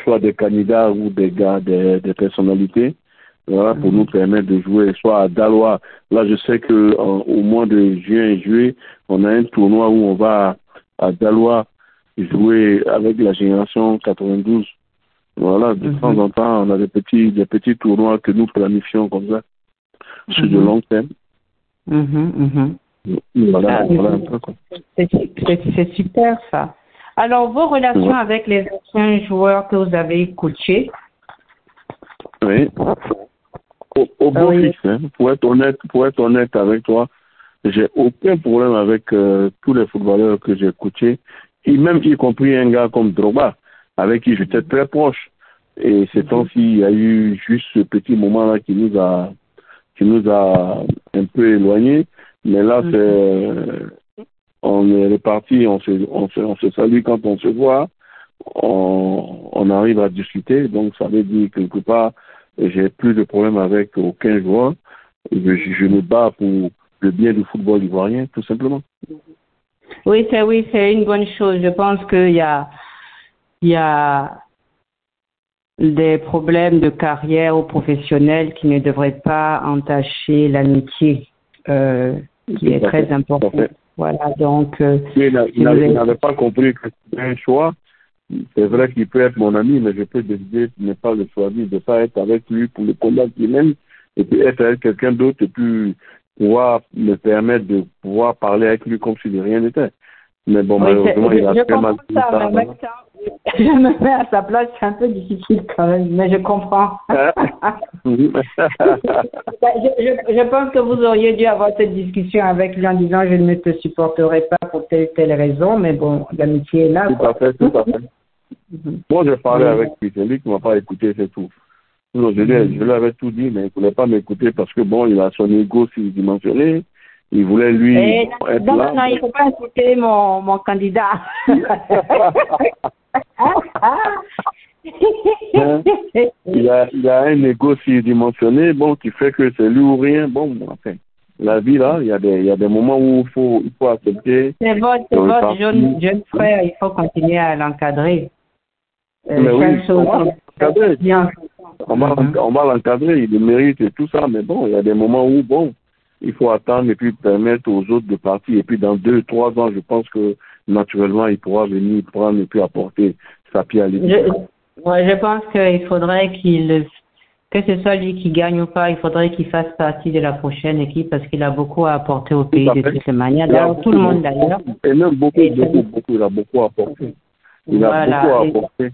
soit des candidats ou des gars, des, des personnalités, voilà, pour mhm. nous permettre de jouer soit à Dalois. Là, je sais que au mois de juin et juillet, on a un tournoi où on va à Dalois jouer avec la génération 92. Voilà, de temps en temps, on a des petits, des petits tournois que nous planifions comme ça, sur de long terme. Voilà, ah, C'est super ça. Alors, vos relations avec les anciens joueurs que vous avez coachés? Oui. Au, au ah beau hein. pour être honnête, pour être honnête avec toi, j'ai aucun problème avec euh, tous les footballeurs que j'ai coachés, et même y compris un gars comme Drogba, avec qui j'étais très proche. Et ces temps-ci, il y a eu juste ce petit moment-là qui nous a qui nous a un peu éloignés. Mais là, mhm. c'est, on est reparti, on se, on, se, on se salue quand on se voit, on, on arrive à discuter. Donc, ça veut dire quelque part, j'ai plus de problème avec aucun joueur. Je, je me bats pour le bien du football ivoirien, tout simplement. Oui, c'est oui, c'est une bonne chose. Je pense qu'il y a, il y a des problèmes de carrière ou professionnels qui ne devraient pas entacher l'amitié, euh, qui est très important. Voilà, donc. Euh, il n'avait pas compris que c'était un choix. C'est vrai qu'il peut être mon ami, mais je peux décider de ne pas le choisir, de ne pas être avec lui pour le combat qu'il aime, et puis être avec quelqu'un d'autre, et puis pouvoir me permettre de pouvoir parler avec lui comme si de rien n'était. Mais bon, malheureusement, il a fait mal. Ça, je me mets à sa place, c'est un peu difficile quand même, mais je comprends. je, je, pense que vous auriez dû avoir cette discussion avec lui en disant je ne te supporterai pas pour telle telle raison, mais bon, l'amitié est là. Tout à fait, tout à fait. Moi, j'ai parlé avec lui, c'est lui qui ne m'a pas écouté, c'est tout. Non, je, lui, je lui avais tout dit, mais il ne voulait pas m'écouter parce que bon, il a son ego surdimensionné. Il voulait lui eh, être non, là. Non, il ne faut pas écouter mon, mon candidat. Hein? il, a, il a un ego surdimensionné, bon, qui fait que c'est lui ou rien. Bon, enfin, la vie, là, il y a des, il y a des moments où il faut, il faut accepter. C'est votre, votre jeune, jeune frère, il faut continuer à l'encadrer. Euh, mais oui, on va l'encadrer. On va, l'encadrer, il mérite et tout ça, mais bon, il y a des moments où, bon, il faut attendre et puis permettre aux autres de partir. Et puis dans deux, trois ans, je pense que naturellement, il pourra venir prendre et puis apporter sa pierre à l'édifice. Je, ouais, je pense qu'il faudrait qu'il, que ce soit lui qui gagne ou pas, il faudrait qu'il fasse partie de la prochaine équipe parce qu'il a beaucoup à apporter au pays de toutes les manières. D'ailleurs, tout le monde d'ailleurs. Et même beaucoup, beaucoup, beaucoup, il a beaucoup apporté. Il a beaucoup apporté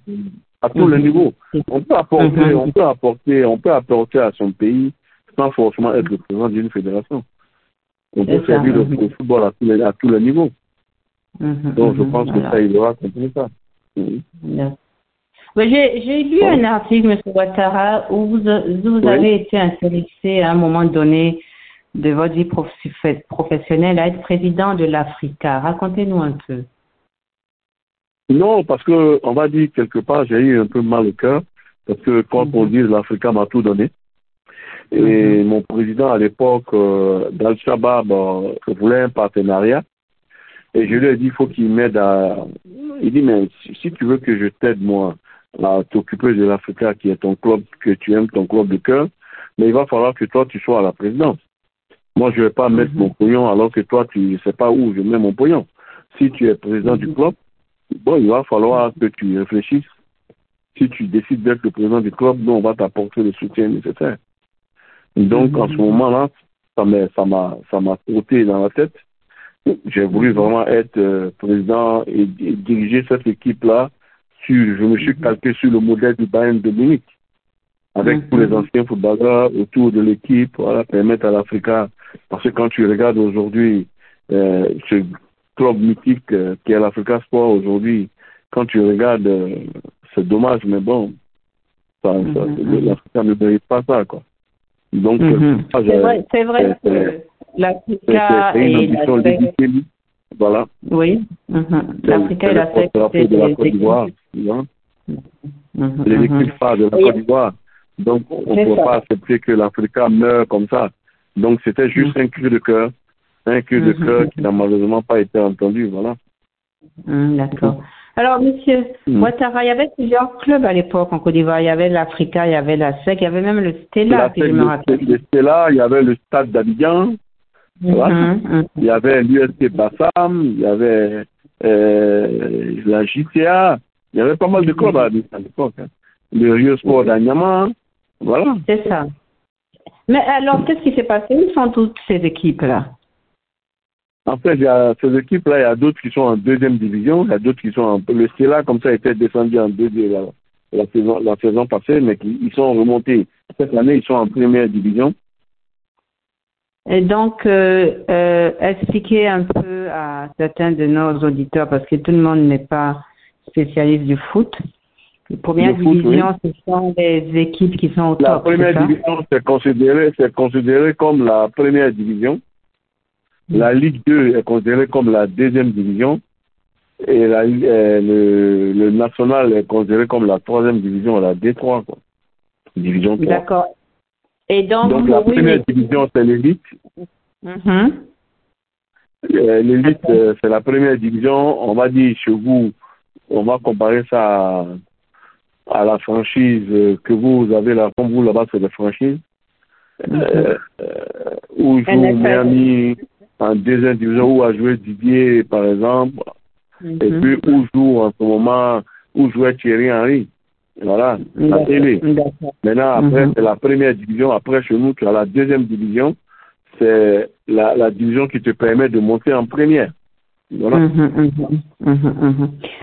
à tous les mhm. niveaux. On peut apporter, mhm. on peut apporter, on peut apporter à son pays sans forcément être le président d'une fédération. On peut servir le, le, football à tous les, à tous les niveaux. Mm-hmm, Donc, je mm-hmm, pense que ça, il aura compris ça. Mm-hmm. J'ai lu un article, M. Ouattara, où vous, vous avez été intéressé à un moment donné de votre vie professionnelle à être président de l'Africa. Racontez-nous un peu. Non, parce que on va dire quelque part, j'ai eu un peu mal au cœur, parce que quand on dit l'Africa m'a tout donné, et mon président à l'époque, euh, d'Al-Shabaab, euh, voulait un partenariat. Et je lui ai dit, il faut qu'il m'aide à... Il dit, mais si tu veux que je t'aide, moi, à t'occuper de l'Africa, qui est ton club, que tu aimes, ton club de cœur, mais il va falloir que toi, tu sois à la présidence. Moi, je ne vais pas mettre mon pognon alors que toi, tu ne sais pas où je mets mon pognon. Si tu es président du club, bon, il va falloir que tu réfléchisses. Si tu décides d'être le président du club, nous, on va t'apporter le soutien nécessaire. Donc, en ce mhm. moment-là, ça m'a, ça m'a, trotté dans la tête. J'ai voulu vraiment être euh, président et, diriger cette équipe-là. Sur, je me suis mhm. calqué sur le modèle du Bayern de Munich, avec mhm. tous les anciens footballeurs autour de l'équipe, voilà, permettre à l'Africa, parce que quand tu regardes aujourd'hui euh, ce club mythique euh, qui est l'Africa Sport aujourd'hui, quand tu regardes, c'est dommage, mais bon, Ça, ça, L'Afrique ne mérite pas ça, quoi. Donc, c'est vrai, c'est vrai que l'Afrique et la voilà. Oui. L'Afrique et la c'est de la Côte d'Ivoire, les équipes phares de la Côte d'Ivoire. Donc, on ne peut pas accepter que l'Afrique meure comme ça. Donc, c'était juste un cri de cœur, un cri de cœur qui n'a malheureusement pas été entendu, voilà. D'accord. Alors, monsieur Ouattara, il y avait plusieurs clubs à l'époque en Côte d'Ivoire. Il y avait l'Africa, il y avait la SEC, il y avait même le Stella, si je me rappelle. Le Stella, il y avait le Stade d'Abidjan, il y avait l'UST Bassam, il y avait euh, la JTA, il y avait pas mal de clubs à l'époque. Hein. Le Rio Sport d'Anyama, voilà. C'est ça. Mais alors, qu'est-ce qui s'est passé? Où sont toutes ces équipes-là? En fait, il y a ces équipes-là, il y a d'autres qui sont en deuxième division, il y a d'autres qui sont en... Le Stella, comme ça, était descendu en deuxième la, saison, la saison passée, mais ils sont remontés. Cette année, ils sont en première division. Et donc, euh, euh, expliquer un peu à certains de nos auditeurs, parce que tout le monde n'est pas spécialiste du foot. La première division, ce sont les équipes qui sont au top. La première division, c'est considéré, c'est considéré comme la première division. La Ligue 2 est considérée comme la deuxième division. Et la, euh, le, le, national est considéré comme la troisième division, la D3, quoi. Division 3. D'accord. Et donc, donc la première division, c'est l'élite. Mm-hmm. Euh, l'élite, euh, c'est la première division. On va dire chez vous, on va comparer ça à, la franchise que vous avez là. Comme vous, là-bas, c'est la franchise. Euh, où joue Miami en deuxième division, où a joué Didier, par exemple. Et mm-hmm. puis, où joue en ce moment, où jouait Thierry Henry. Voilà, la télé. Maintenant, après, c'est la première division. Après, chez nous, tu as la deuxième division. C'est la, la division qui te permet de monter en première. Voilà.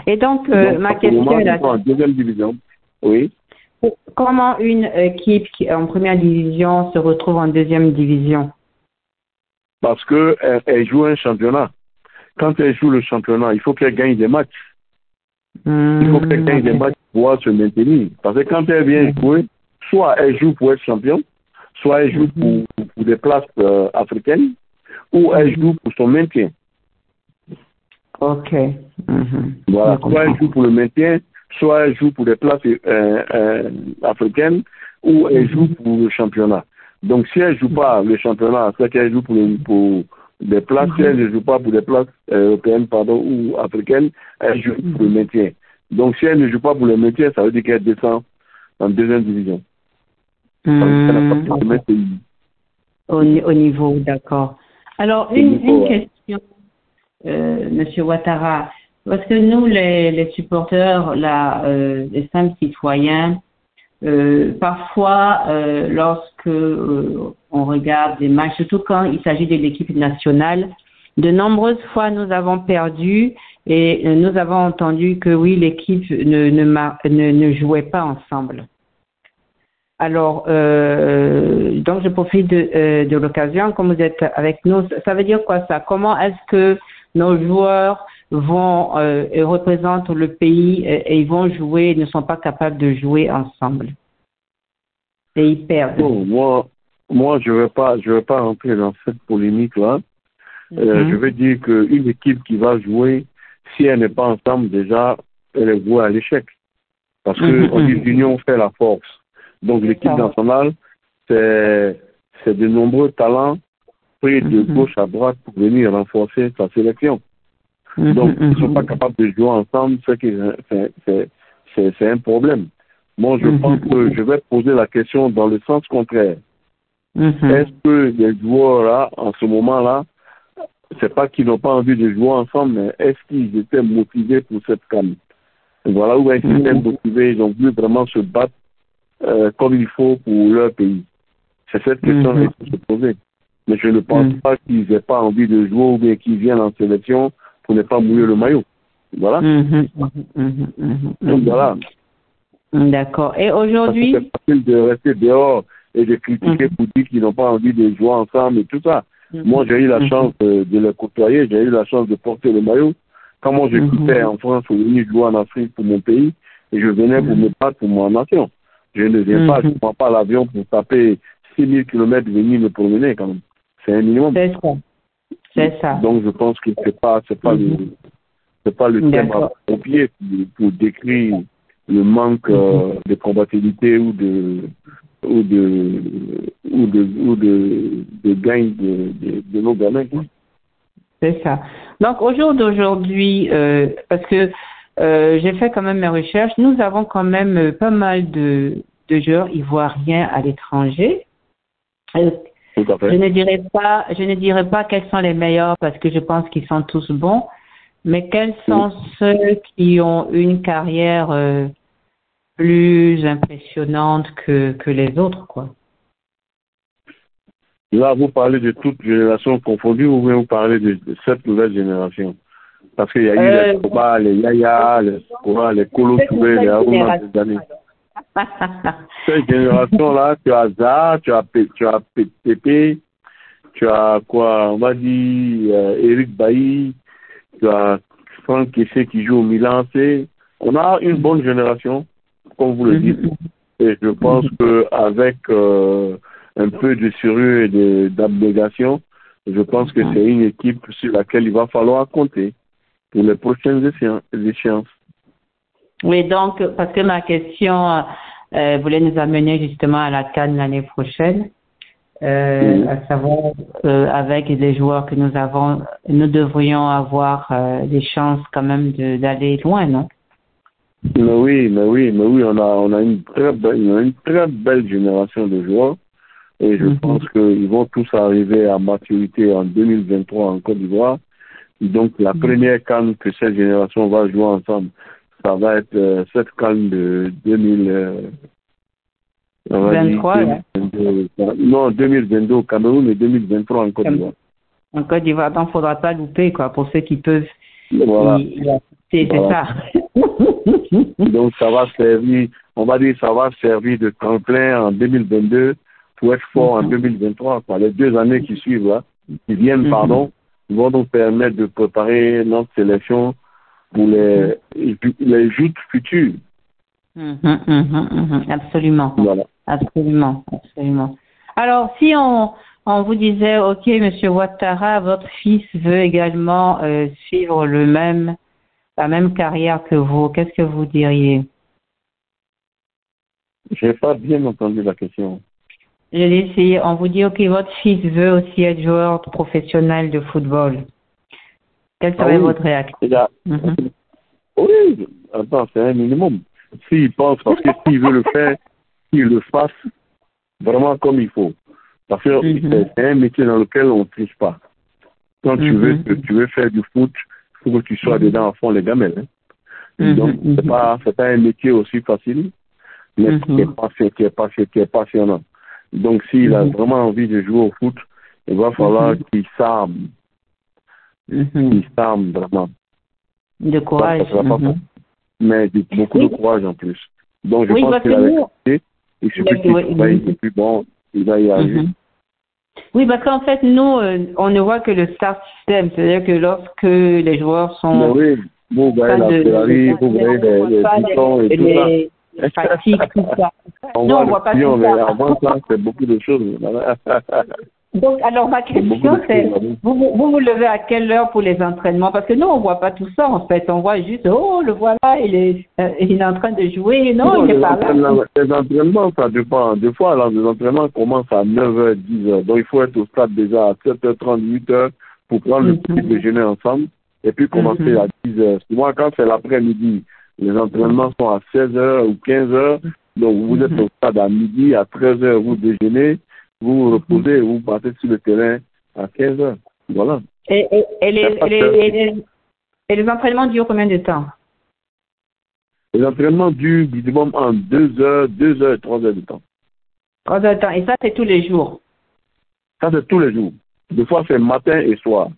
Et donc, euh, ma question est en deuxième division. Oui. Comment une équipe qui est en première division se retrouve en deuxième division? Parce qu'elle elle joue un championnat. Quand elle joue le championnat, il faut qu'elle gagne des matchs. Il faut qu'elle gagne des matchs pour pouvoir se maintenir. Parce que quand elle vient jouer, soit elle joue pour être champion, soit elle joue pour, pour des places euh, africaines, ou elle joue pour son maintien. Ok. Voilà, soit elle joue pour le maintien, soit elle joue pour des places euh, euh, africaines, ou elle joue pour le championnat. Donc si elle joue pas le championnat, c'est qu'elle joue pour, pour des places, si elle ne joue pas pour des places européennes pardon, ou africaines, elle joue pour le maintien. Donc si elle ne joue pas pour le maintien, ça veut dire qu'elle descend en deuxième division. Au, au, niveau, d'accord. Alors, une, une question, euh, Monsieur Ouattara, parce que nous, les, les supporters, là, euh, les simples citoyens, euh, parfois, euh, lorsque euh, on regarde des matchs, surtout quand il s'agit de l'équipe nationale, de nombreuses fois nous avons perdu et nous avons entendu que oui, l'équipe ne, ne, ne, jouait pas ensemble. Alors, euh, donc je profite de, euh, de l'occasion, comme vous êtes avec nous, ça veut dire quoi ça? Comment est-ce que nos joueurs vont euh, et représentent le pays et, ils vont jouer, ne sont pas capables de jouer ensemble et ils perdent Moi, moi, je ne vais pas, je vais pas rentrer dans cette polémique là. Mhm. je veux dire qu'une équipe qui va jouer, si elle n'est pas ensemble déjà, elle est vouée à l'échec, parce que Mhm, on dit mhm. l'union fait la force. Donc l'équipe nationale, c'est c'est de nombreux talents pris de gauche à droite pour venir renforcer sa sélection. Donc ils ne sont pas capables de jouer ensemble, c'est un problème. Moi, je Mhm. pense que je vais poser la question dans le sens contraire. Mhm. Est-ce que les joueurs là, en ce moment-là, c'est pas qu'ils n'ont pas envie de jouer ensemble, mais est-ce qu'ils étaient motivés pour cette canne? Voilà où est-ce qu'ils étaient Mhm. motivés, ils ont voulu vraiment se battre euh, comme il faut pour leur pays? C'est cette question Mhm. qu'il faut se poser. Mais je ne pense Mhm. pas qu'ils n'aient pas envie de jouer ou bien qu'ils viennent en sélection pour ne pas mouiller le maillot. Voilà. Mhm, mhm, mhm, Donc voilà. D'accord. Et aujourd'hui, c'est facile de rester dehors et de critiquer pour dire qu'ils n'ont pas envie de jouer ensemble et tout ça. Moi, j'ai eu la chance euh, de les côtoyer, j'ai eu la chance de porter le maillot. Quand moi, je quittais en France pour venir jouer en Afrique pour mon pays, et je venais pour me battre pour ma nation. Je ne viens pas, je ne prends pas l'avion pour taper 6000 km venir me promener quand même. C'est un minimum. C'est ça. C'est ça. Donc je pense que c'est pas c'est pas le Mhm. c'est pas le thème approprié pour, pour décrire le manque euh, de combativité ou de ou de ou de ou de, de gain de, de, de nos gamins. C'est ça. Donc au jour d'aujourd'hui, euh, parce que euh, j'ai fait quand même mes recherches, nous avons quand même pas mal de, de joueurs ivoiriens à l'étranger. Tout à Je ne dirais pas, je ne dirais pas quels sont les meilleurs parce que je pense qu'ils sont tous bons, mais quels sont ceux qui ont une carrière euh, plus impressionnante que, que les autres, quoi. Là, vous parlez de toute génération confondue ou vous parlez de, de cette nouvelle génération Parce qu'il y a eu Euh, les Koba, les Yaya, les Koba, les Kolo les Aouna ces années. Cette génération-là, tu as Za, tu as, tu as Pépé, tu as quoi, on va dire euh, Eric Bailly, tu as Franck Kessé qui joue au Milan. c'est- On a une bonne génération, comme vous le dites. Et je pense que avec euh, un peu de sérieux et d'abnégation, je pense que c'est une équipe sur laquelle il va falloir compter pour les prochaines échéan- échéances. Oui, donc, parce que ma question euh, voulait nous amener justement à la Cannes l'année prochaine, euh, Mhm. à savoir euh, avec les joueurs que nous avons, nous devrions avoir euh, des chances quand même d'aller loin, non? Mais oui, mais oui, mais oui, on a, on a une très belle, une très belle génération de joueurs. Et je Mhm. pense qu'ils vont tous arriver à maturité en 2023 en Côte d'Ivoire. Donc, la Mhm. première canne que cette génération va jouer ensemble, ça va être euh, cette canne de 2000, euh, on va dire 23, ouais. 2022, non, 2022 au Cameroun et 2023 en Côte d'Ivoire. En Côte d'Ivoire, donc, faudra pas louper, quoi, pour ceux qui peuvent Voilà. y, y assister, c'est ça. Donc, ça va servir, on va dire, ça va servir de tremplin en 2022 pour être fort en Mhm. 2023. Quoi. Les deux années qui suivent, là, qui viennent, Mhm. pardon, vont nous permettre de préparer notre sélection pour les, les joutes futures. Mhm, mhm, mhm, absolument. Voilà. Absolument, absolument. Alors, si on, on vous disait, OK, Monsieur Ouattara, votre fils veut également euh, suivre le même, la même carrière que vous, qu'est-ce que vous diriez? Je n'ai pas bien entendu la question. Je l'ai essayé. On vous dit, OK, votre fils veut aussi être joueur professionnel de football. Quelle Ah serait oui. votre réaction a- Mhm. Oui, attends, c'est un minimum. S'il pense, parce que s'il veut le faire, qu'il le fasse vraiment comme il faut. Parce que Mhm. c'est- c'est un métier dans lequel on ne triche pas. Quand tu Mhm. veux tu veux faire du foot, il faut que tu sois dedans à fond les gamelles. hein. Donc, c'est mhm. pas, c'est pas un métier aussi facile, mais qui, est passi- qui, est passi- qui est passionnant. Donc, s'il a vraiment envie de jouer au foot, il va falloir qu'il s'arme, Mhm. qu'il s'arme vraiment. De courage. Ça, ça sera pas Mhm. mais de- beaucoup Oui. de courage en plus. Donc je Oui, pense qu'il a- qu'il oui, travaille, oui. et puis bon, il va y arriver. Mhm. Oui, parce qu'en fait, nous, euh, on ne voit que le star system, c'est-à-dire que lorsque les joueurs Mais sont oui, vous voyez la Ferrari, vous voyez les, boutons et tout les fatigues, tout ça. On Nous, voit on voit pas tout mais ça. avant ça, c'est beaucoup de choses. Donc, alors ma question, c'est, vous, vous levez à quelle heure pour les entraînements? Parce que nous, on voit pas tout ça, en fait. On voit juste, oh, le voilà, il est, euh, il est en train de jouer. Non, il les, est pas là. les entraînements, ça dépend. Des fois, alors, les entraînements commencent à 9h, 10h. Donc, il faut être au stade déjà à 7h30, 8h pour prendre le Mhm. petit déjeuner ensemble et puis commencer Mhm. à 10h. Moi, quand c'est l'après-midi, les entraînements sont à 16h ou 15h. Donc, vous êtes Mhm. au stade à midi, à 13h, vous déjeunez, vous vous reposez, vous partez sur le terrain à 15h. Voilà. Et, et, et, les, et, les, et, les, et les entraînements durent combien de temps? Les entraînements durent minimum en 2h, 2h et 3h de temps. Trois heures de temps. Et ça, c'est tous les jours? Ça, c'est tous les jours. Des fois, c'est matin et soir.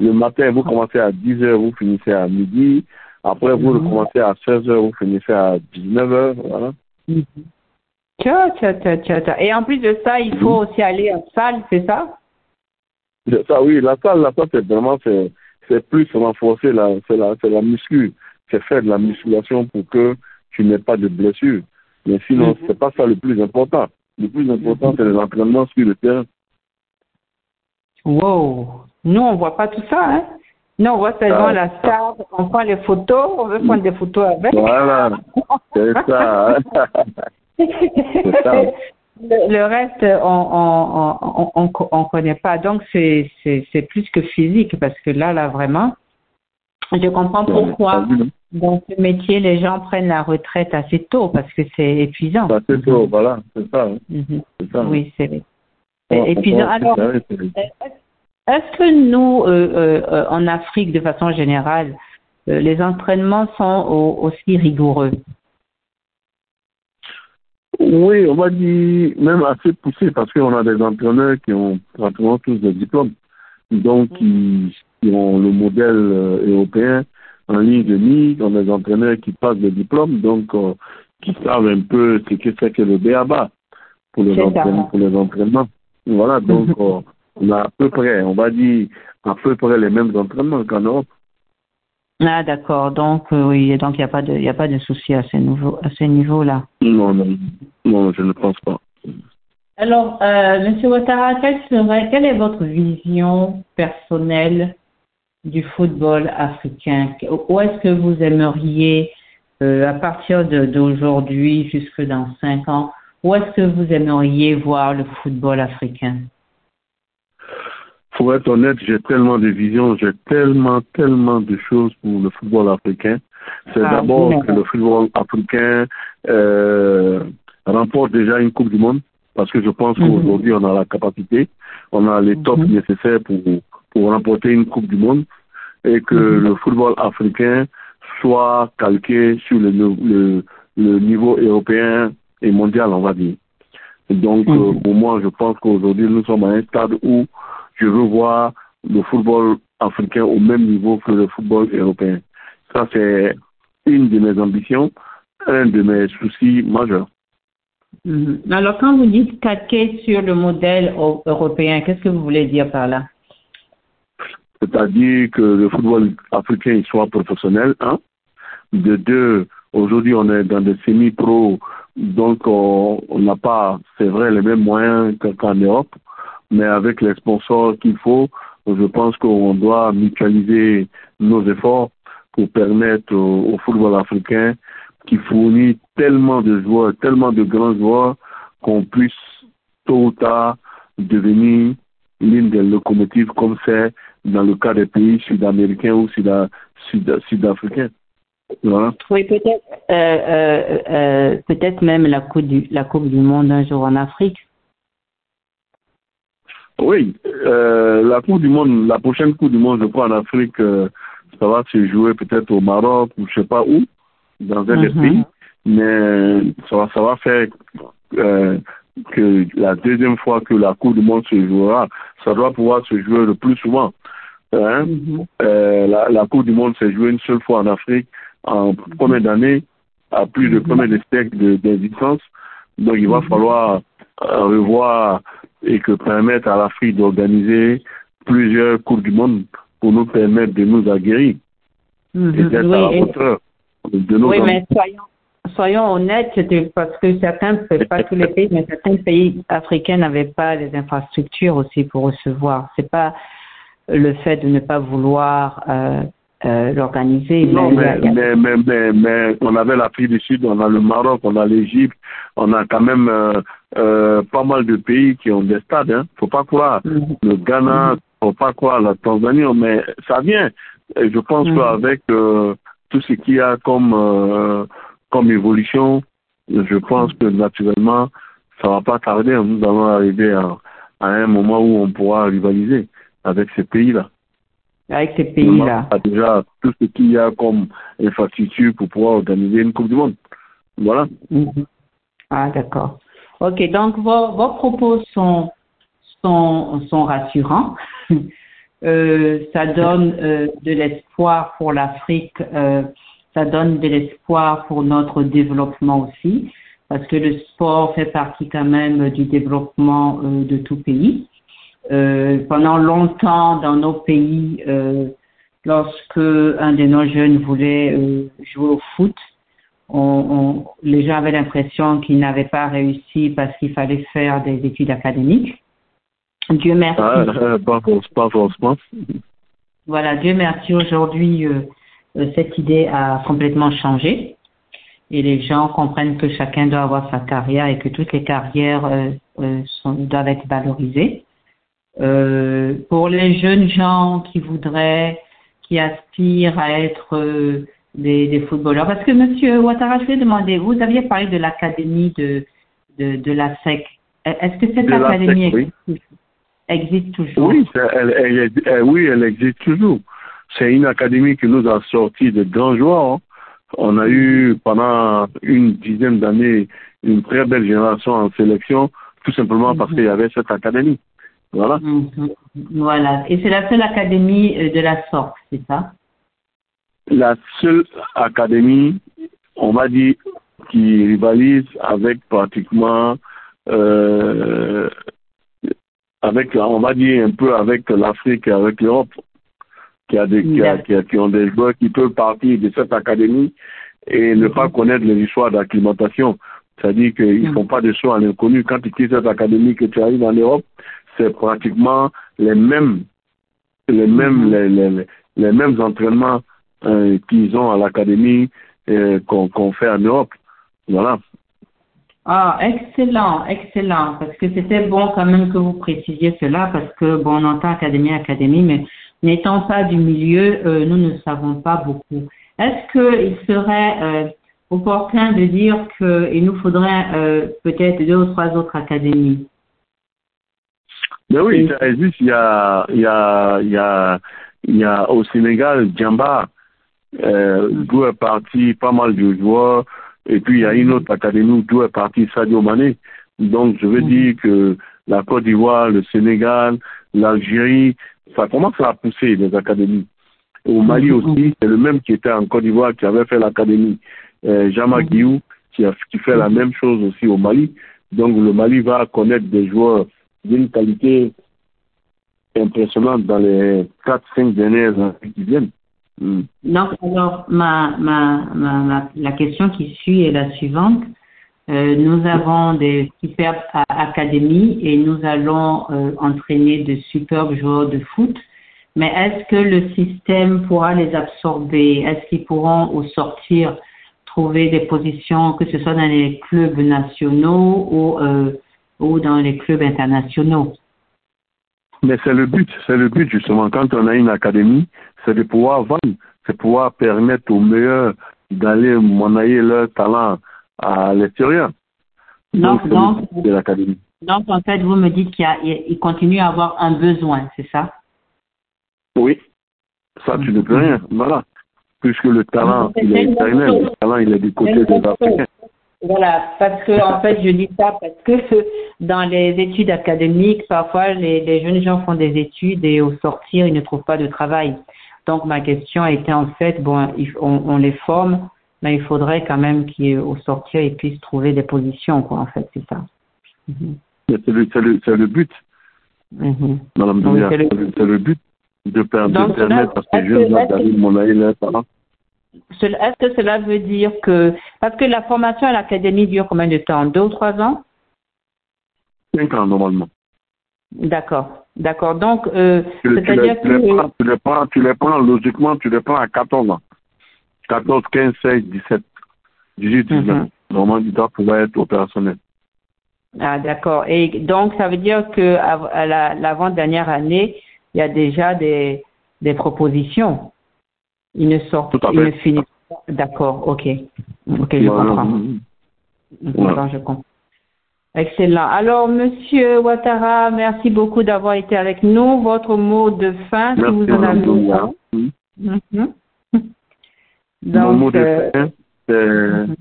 Le matin, vous commencez à 10h, vous finissez à midi. Après, vous Mhm. recommencez à 16h, vous finissez à 19h. Voilà. Tcha, tcha, tcha, tcha, tcha. Et en plus de ça, il faut aussi aller en salle, c'est ça? Ça, oui, la salle, la salle, c'est vraiment, c'est, c'est plus renforcer la, c'est la, c'est la muscu. C'est faire de la musculation pour que tu n'aies pas de blessure. Mais sinon, Mhm. c'est pas ça le plus important. Le plus important, c'est les entraînements sur le terrain. Wow. Nous, on voit pas tout ça, hein? Nous, on voit seulement Ah. la star, on prend les photos, on veut prendre des photos avec. Voilà. C'est ça. hein. ça. Le, le reste, on on on on, on, on connaît pas. Donc c'est c'est c'est plus que physique parce que là là vraiment, je comprends pourquoi non dans ce métier les gens prennent la retraite assez tôt parce que c'est épuisant. C'est ça, voilà. C'est ça. hein. Mhm. C'est ça. Oui, c'est c'est on épuisant. Alors, est-ce que nous, euh, euh, euh, en Afrique, de façon générale, euh, les entraînements sont au- aussi rigoureux? Oui, on va dire même assez poussé parce qu'on a des entraîneurs qui ont pratiquement tous des diplômes. Donc, qui, qui ont le modèle euh, européen en ligne de mire, on a des entraîneurs qui passent des diplômes, donc euh, qui savent un peu ce que c'est que le BABA pour les, entraînements, pour les entraînements. Voilà, donc euh, on a à peu près, on va dire, à peu près les mêmes entraînements qu'en Europe. Ah d'accord. Donc euh, oui, donc il n'y a pas de il y a pas de souci à ce niveau à ce niveau-là. Non, non, non, je ne pense pas. Alors, euh, Monsieur Ouattara, quelle serait quelle est votre vision personnelle du football africain? Où est-ce que vous aimeriez, euh, à partir d'aujourd'hui jusque dans cinq ans, où est-ce que vous aimeriez voir le football africain? Pour être honnête, j'ai tellement de visions, j'ai tellement, tellement de choses pour le football africain. C'est Ah, d'abord oui. que le football africain euh, remporte déjà une Coupe du Monde, parce que je pense Mhm. qu'aujourd'hui, on a la capacité, on a les tops Mhm. nécessaires pour, pour remporter une Coupe du Monde, et que Mhm. le football africain soit calqué sur le, le, le niveau européen et mondial, on va dire. Et donc, euh, pour moi, je pense qu'aujourd'hui, nous sommes à un stade où je veux voir le football africain au même niveau que le football européen. Ça, c'est une de mes ambitions, un de mes soucis majeurs. Mhm. Alors, quand vous dites calquer sur le modèle européen, qu'est-ce que vous voulez dire par là? C'est-à-dire que le football africain soit professionnel, un. De deux, aujourd'hui, on est dans des semi-pro, donc on n'a pas, c'est vrai, les mêmes moyens que- qu'en Europe, mais avec les sponsors qu'il faut, je pense qu'on doit mutualiser nos efforts pour permettre au, football africain qui fournit tellement de joueurs, tellement de grands joueurs, qu'on puisse tôt ou tard devenir l'une des locomotives comme c'est dans le cas des pays sud-américains ou sud- sud- sud-africains. Voilà. Oui, peut-être, euh, euh, euh, peut-être même la coupe du la coupe du monde un jour en Afrique. Oui, euh, la Coupe du Monde, la prochaine Coupe du Monde, je crois en Afrique, euh, ça va se jouer peut-être au Maroc ou je sais pas où, dans un des Mhm. pays, mais ça va, ça va faire euh, que la deuxième fois que la Coupe du Monde se jouera, ça doit pouvoir se jouer le plus souvent. Hein? Mhm. La, la Coupe du Monde s'est jouée une seule fois en Afrique en combien d'années, à plus de combien de siècles de- d'existence. Donc il va falloir revoir et que permettre à l'Afrique d'organiser plusieurs Coupes du Monde pour nous permettre de nous aguerrir Mhm. et d'être Oui, à la et- hauteur de nos oui, ambitions. mais soyons, soyons honnêtes, parce que certains, pas tous les pays, mais certains pays africains n'avaient pas les infrastructures aussi pour recevoir. C'est pas le fait de ne pas vouloir euh, euh, l'organiser. Non, mais, mais, mais, mais on avait l'Afrique du Sud, on a le Maroc, on a l'Égypte, on a quand même euh, euh, pas mal de pays qui ont des stades. Hein. faut pas croire. Mhm. Le Ghana, faut pas croire la Tanzanie, mais ça vient. Et je pense Mhm. qu'avec euh, tout ce qu'il y a comme, euh, comme évolution, je pense que naturellement, ça va pas tarder. Nous allons arriver à, à un moment où on pourra rivaliser avec ces pays-là. avec ces pays-là. Déjà tout ce qu'il y a comme infrastructure pour pouvoir organiser une Coupe du Monde. Voilà. Mhm. Ah, d'accord. Ok, donc vos, propos sont, sont, rassurants. Euh, ça donne euh, de l'espoir pour l'Afrique, euh, ça donne de l'espoir pour notre développement aussi, parce que le sport fait partie quand même du développement de tout pays. Pendant longtemps dans nos pays, lorsque un de nos jeunes voulait jouer au foot, on, les gens avaient l'impression qu'ils n'avaient pas réussi parce qu'il fallait faire des études académiques. Dieu merci. Ah, euh, pas, pas forcément. Voilà, Dieu merci. Aujourd'hui, euh, euh, cette idée a complètement changé et les gens comprennent que chacun doit avoir sa carrière et que toutes les carrières sont, doivent être valorisées. pour les jeunes gens qui voudraient, qui aspirent à être des, des, footballeurs, parce que Monsieur Ouattara, je vais demander, vous aviez parlé de l'académie de, de, de la SEC. Est-ce que cette académie existe existe toujours? Oui, elle, elle, oui, elle existe toujours. C'est une académie qui nous a sorti de grands joueurs. Hein. On a eu pendant une dizaine d'années une très belle génération en sélection, tout simplement parce qu'il y avait cette académie. Voilà. Mhm. Voilà. Et c'est la seule académie euh, de la sorte, c'est ça? La seule académie, on va dire, qui rivalise avec pratiquement euh, avec, on va dire un peu avec l'Afrique et avec l'Europe, qui, a des, qui, qui, ont des joueurs qui peuvent partir de cette académie et ne pas connaître les histoires d'acclimatation. C'est-à-dire qu'ils ne font pas de choix à l'inconnu. Quand tu quittes cette académie que tu arrives en Europe, c'est pratiquement les mêmes, les mêmes, les, les, les mêmes entraînements euh, qu'ils ont à l'académie euh, qu'on fait en Europe. Voilà. Ah, excellent, excellent, parce que c'était bon quand même que vous précisiez cela, parce que bon, on entend académie, académie, mais n'étant pas du milieu, euh, nous ne savons pas beaucoup. Est-ce qu'il serait euh, opportun de dire qu'il nous faudrait euh, peut-être deux ou trois autres académies? Mais oui, ça existe. Il y a, il y a, il y a, il y a au Sénégal, Djamba, euh, d'où est parti pas mal de joueurs et puis, il y a une autre académie où est parti Sadio Mané. Donc, je veux mhm. dire que la Côte d'Ivoire, le Sénégal, l'Algérie, ça commence à pousser les académies. Au Mali mhm. aussi, c'est le même qui était en Côte d'Ivoire qui avait fait l'académie. Euh, Jama mhm. Guiou, qui, a, qui fait la même chose aussi au Mali. Donc, le Mali va connaître des joueurs d'une qualité impressionnante dans les 4-5 dernières années qui viennent. Hmm. Donc, alors, ma, ma, ma, la question qui suit est la suivante. Euh, nous avons des superbes académies et nous allons euh, entraîner de superbes joueurs de foot. Mais est-ce que le système pourra les absorber? Est-ce qu'ils pourront au sortir trouver des positions, que ce soit dans les clubs nationaux ou, euh, ou dans les clubs internationaux? Mais c'est le but, c'est le but justement. Quand on a une académie, c'est de pouvoir vendre, c'est pouvoir permettre aux meilleurs d'aller monnayer leur talent à l'extérieur. Donc, donc, de l'académie. Donc, en fait, vous me dites qu'il continue à avoir un besoin, c'est ça? Oui. Ça, tu ne peux rien. Voilà. Puisque le talent, il est éternel. Le talent, il est du côté des Africains. Voilà, parce que en fait, je dis ça parce que dans les études académiques, parfois les, les, jeunes gens font des études et au sortir, ils ne trouvent pas de travail. Donc ma question était en fait, bon, on, on les forme, mais il faudrait quand même qu'au sortir, ils puissent trouver des positions, quoi, en fait, c'est ça. Mhm. C'est le, le, le, but. Mhm. Madame c'est le, but de, permettre à ces jeunes d'aller monnayer leur talent. Est-ce que cela veut dire que parce que la formation à l'académie dure combien de temps? Deux ou trois ans? Cinq ans normalement. D'accord, d'accord. Donc, euh, c'est-à-dire que tu les, prends, tu les prends logiquement, tu les prends à 14 ans. 14, 15, 16, 17, 18, 19. Normalement, tu dois pouvoir être opérationnel. Ah, d'accord. Et donc, ça veut dire que à l'avant-dernière année, il y a déjà des, des propositions. Il ne sort, il ne finit pas. D'accord, ok. Ok, je comprends. Voilà. je comprends. Excellent. Alors, Monsieur Ouattara, merci beaucoup d'avoir été avec nous. Votre mot de fin, si vous en avez un. Mm Mon mot de euh, fin, c'est mhm.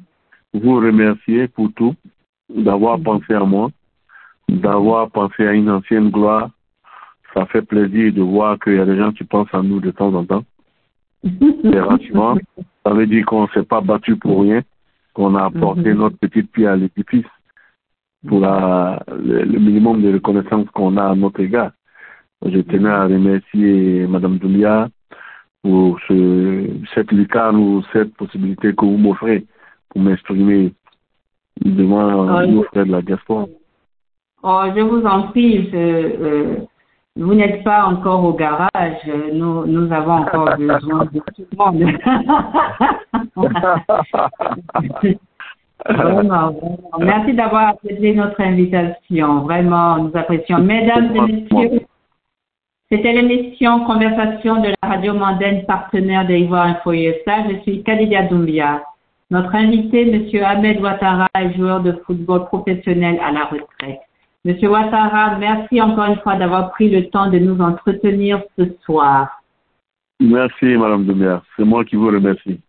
vous remercier pour tout, d'avoir mhm. pensé à moi, d'avoir pensé à une ancienne gloire. Ça fait plaisir de voir qu'il y a des gens qui pensent à nous de temps en temps. Ça veut dire qu'on ne s'est pas battu pour rien, qu'on a apporté mhm. notre petite pierre à l'édifice pour la, le, minimum de reconnaissance qu'on a à notre égard. Je tenais à remercier Madame Doulia pour ce, cette lucarne ou cette possibilité que vous m'offrez pour m'exprimer devant Oh, nos je- frères de la diaspora. Oh, je vous en prie, je, euh, vous n'êtes pas encore au garage. Nous, nous avons encore besoin de tout le monde. Vraiment, vraiment. Merci d'avoir accepté notre invitation. Vraiment, nous apprécions. Mesdames et messieurs, c'était l'émission Conversation de la radio mondaine partenaire de Ivoire Info USA. Je suis Kadidia Doumbia. Notre invité, M. Ahmed Ouattara, est joueur de football professionnel à la retraite. Monsieur Ouattara, merci encore une fois d'avoir pris le temps de nous entretenir ce soir. Merci, Madame Demère. C'est moi qui vous remercie.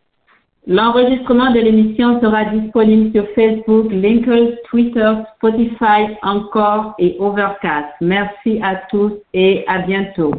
L'enregistrement de l'émission sera disponible sur Facebook, LinkedIn, Twitter, Spotify, encore et Overcast. Merci à tous et à bientôt.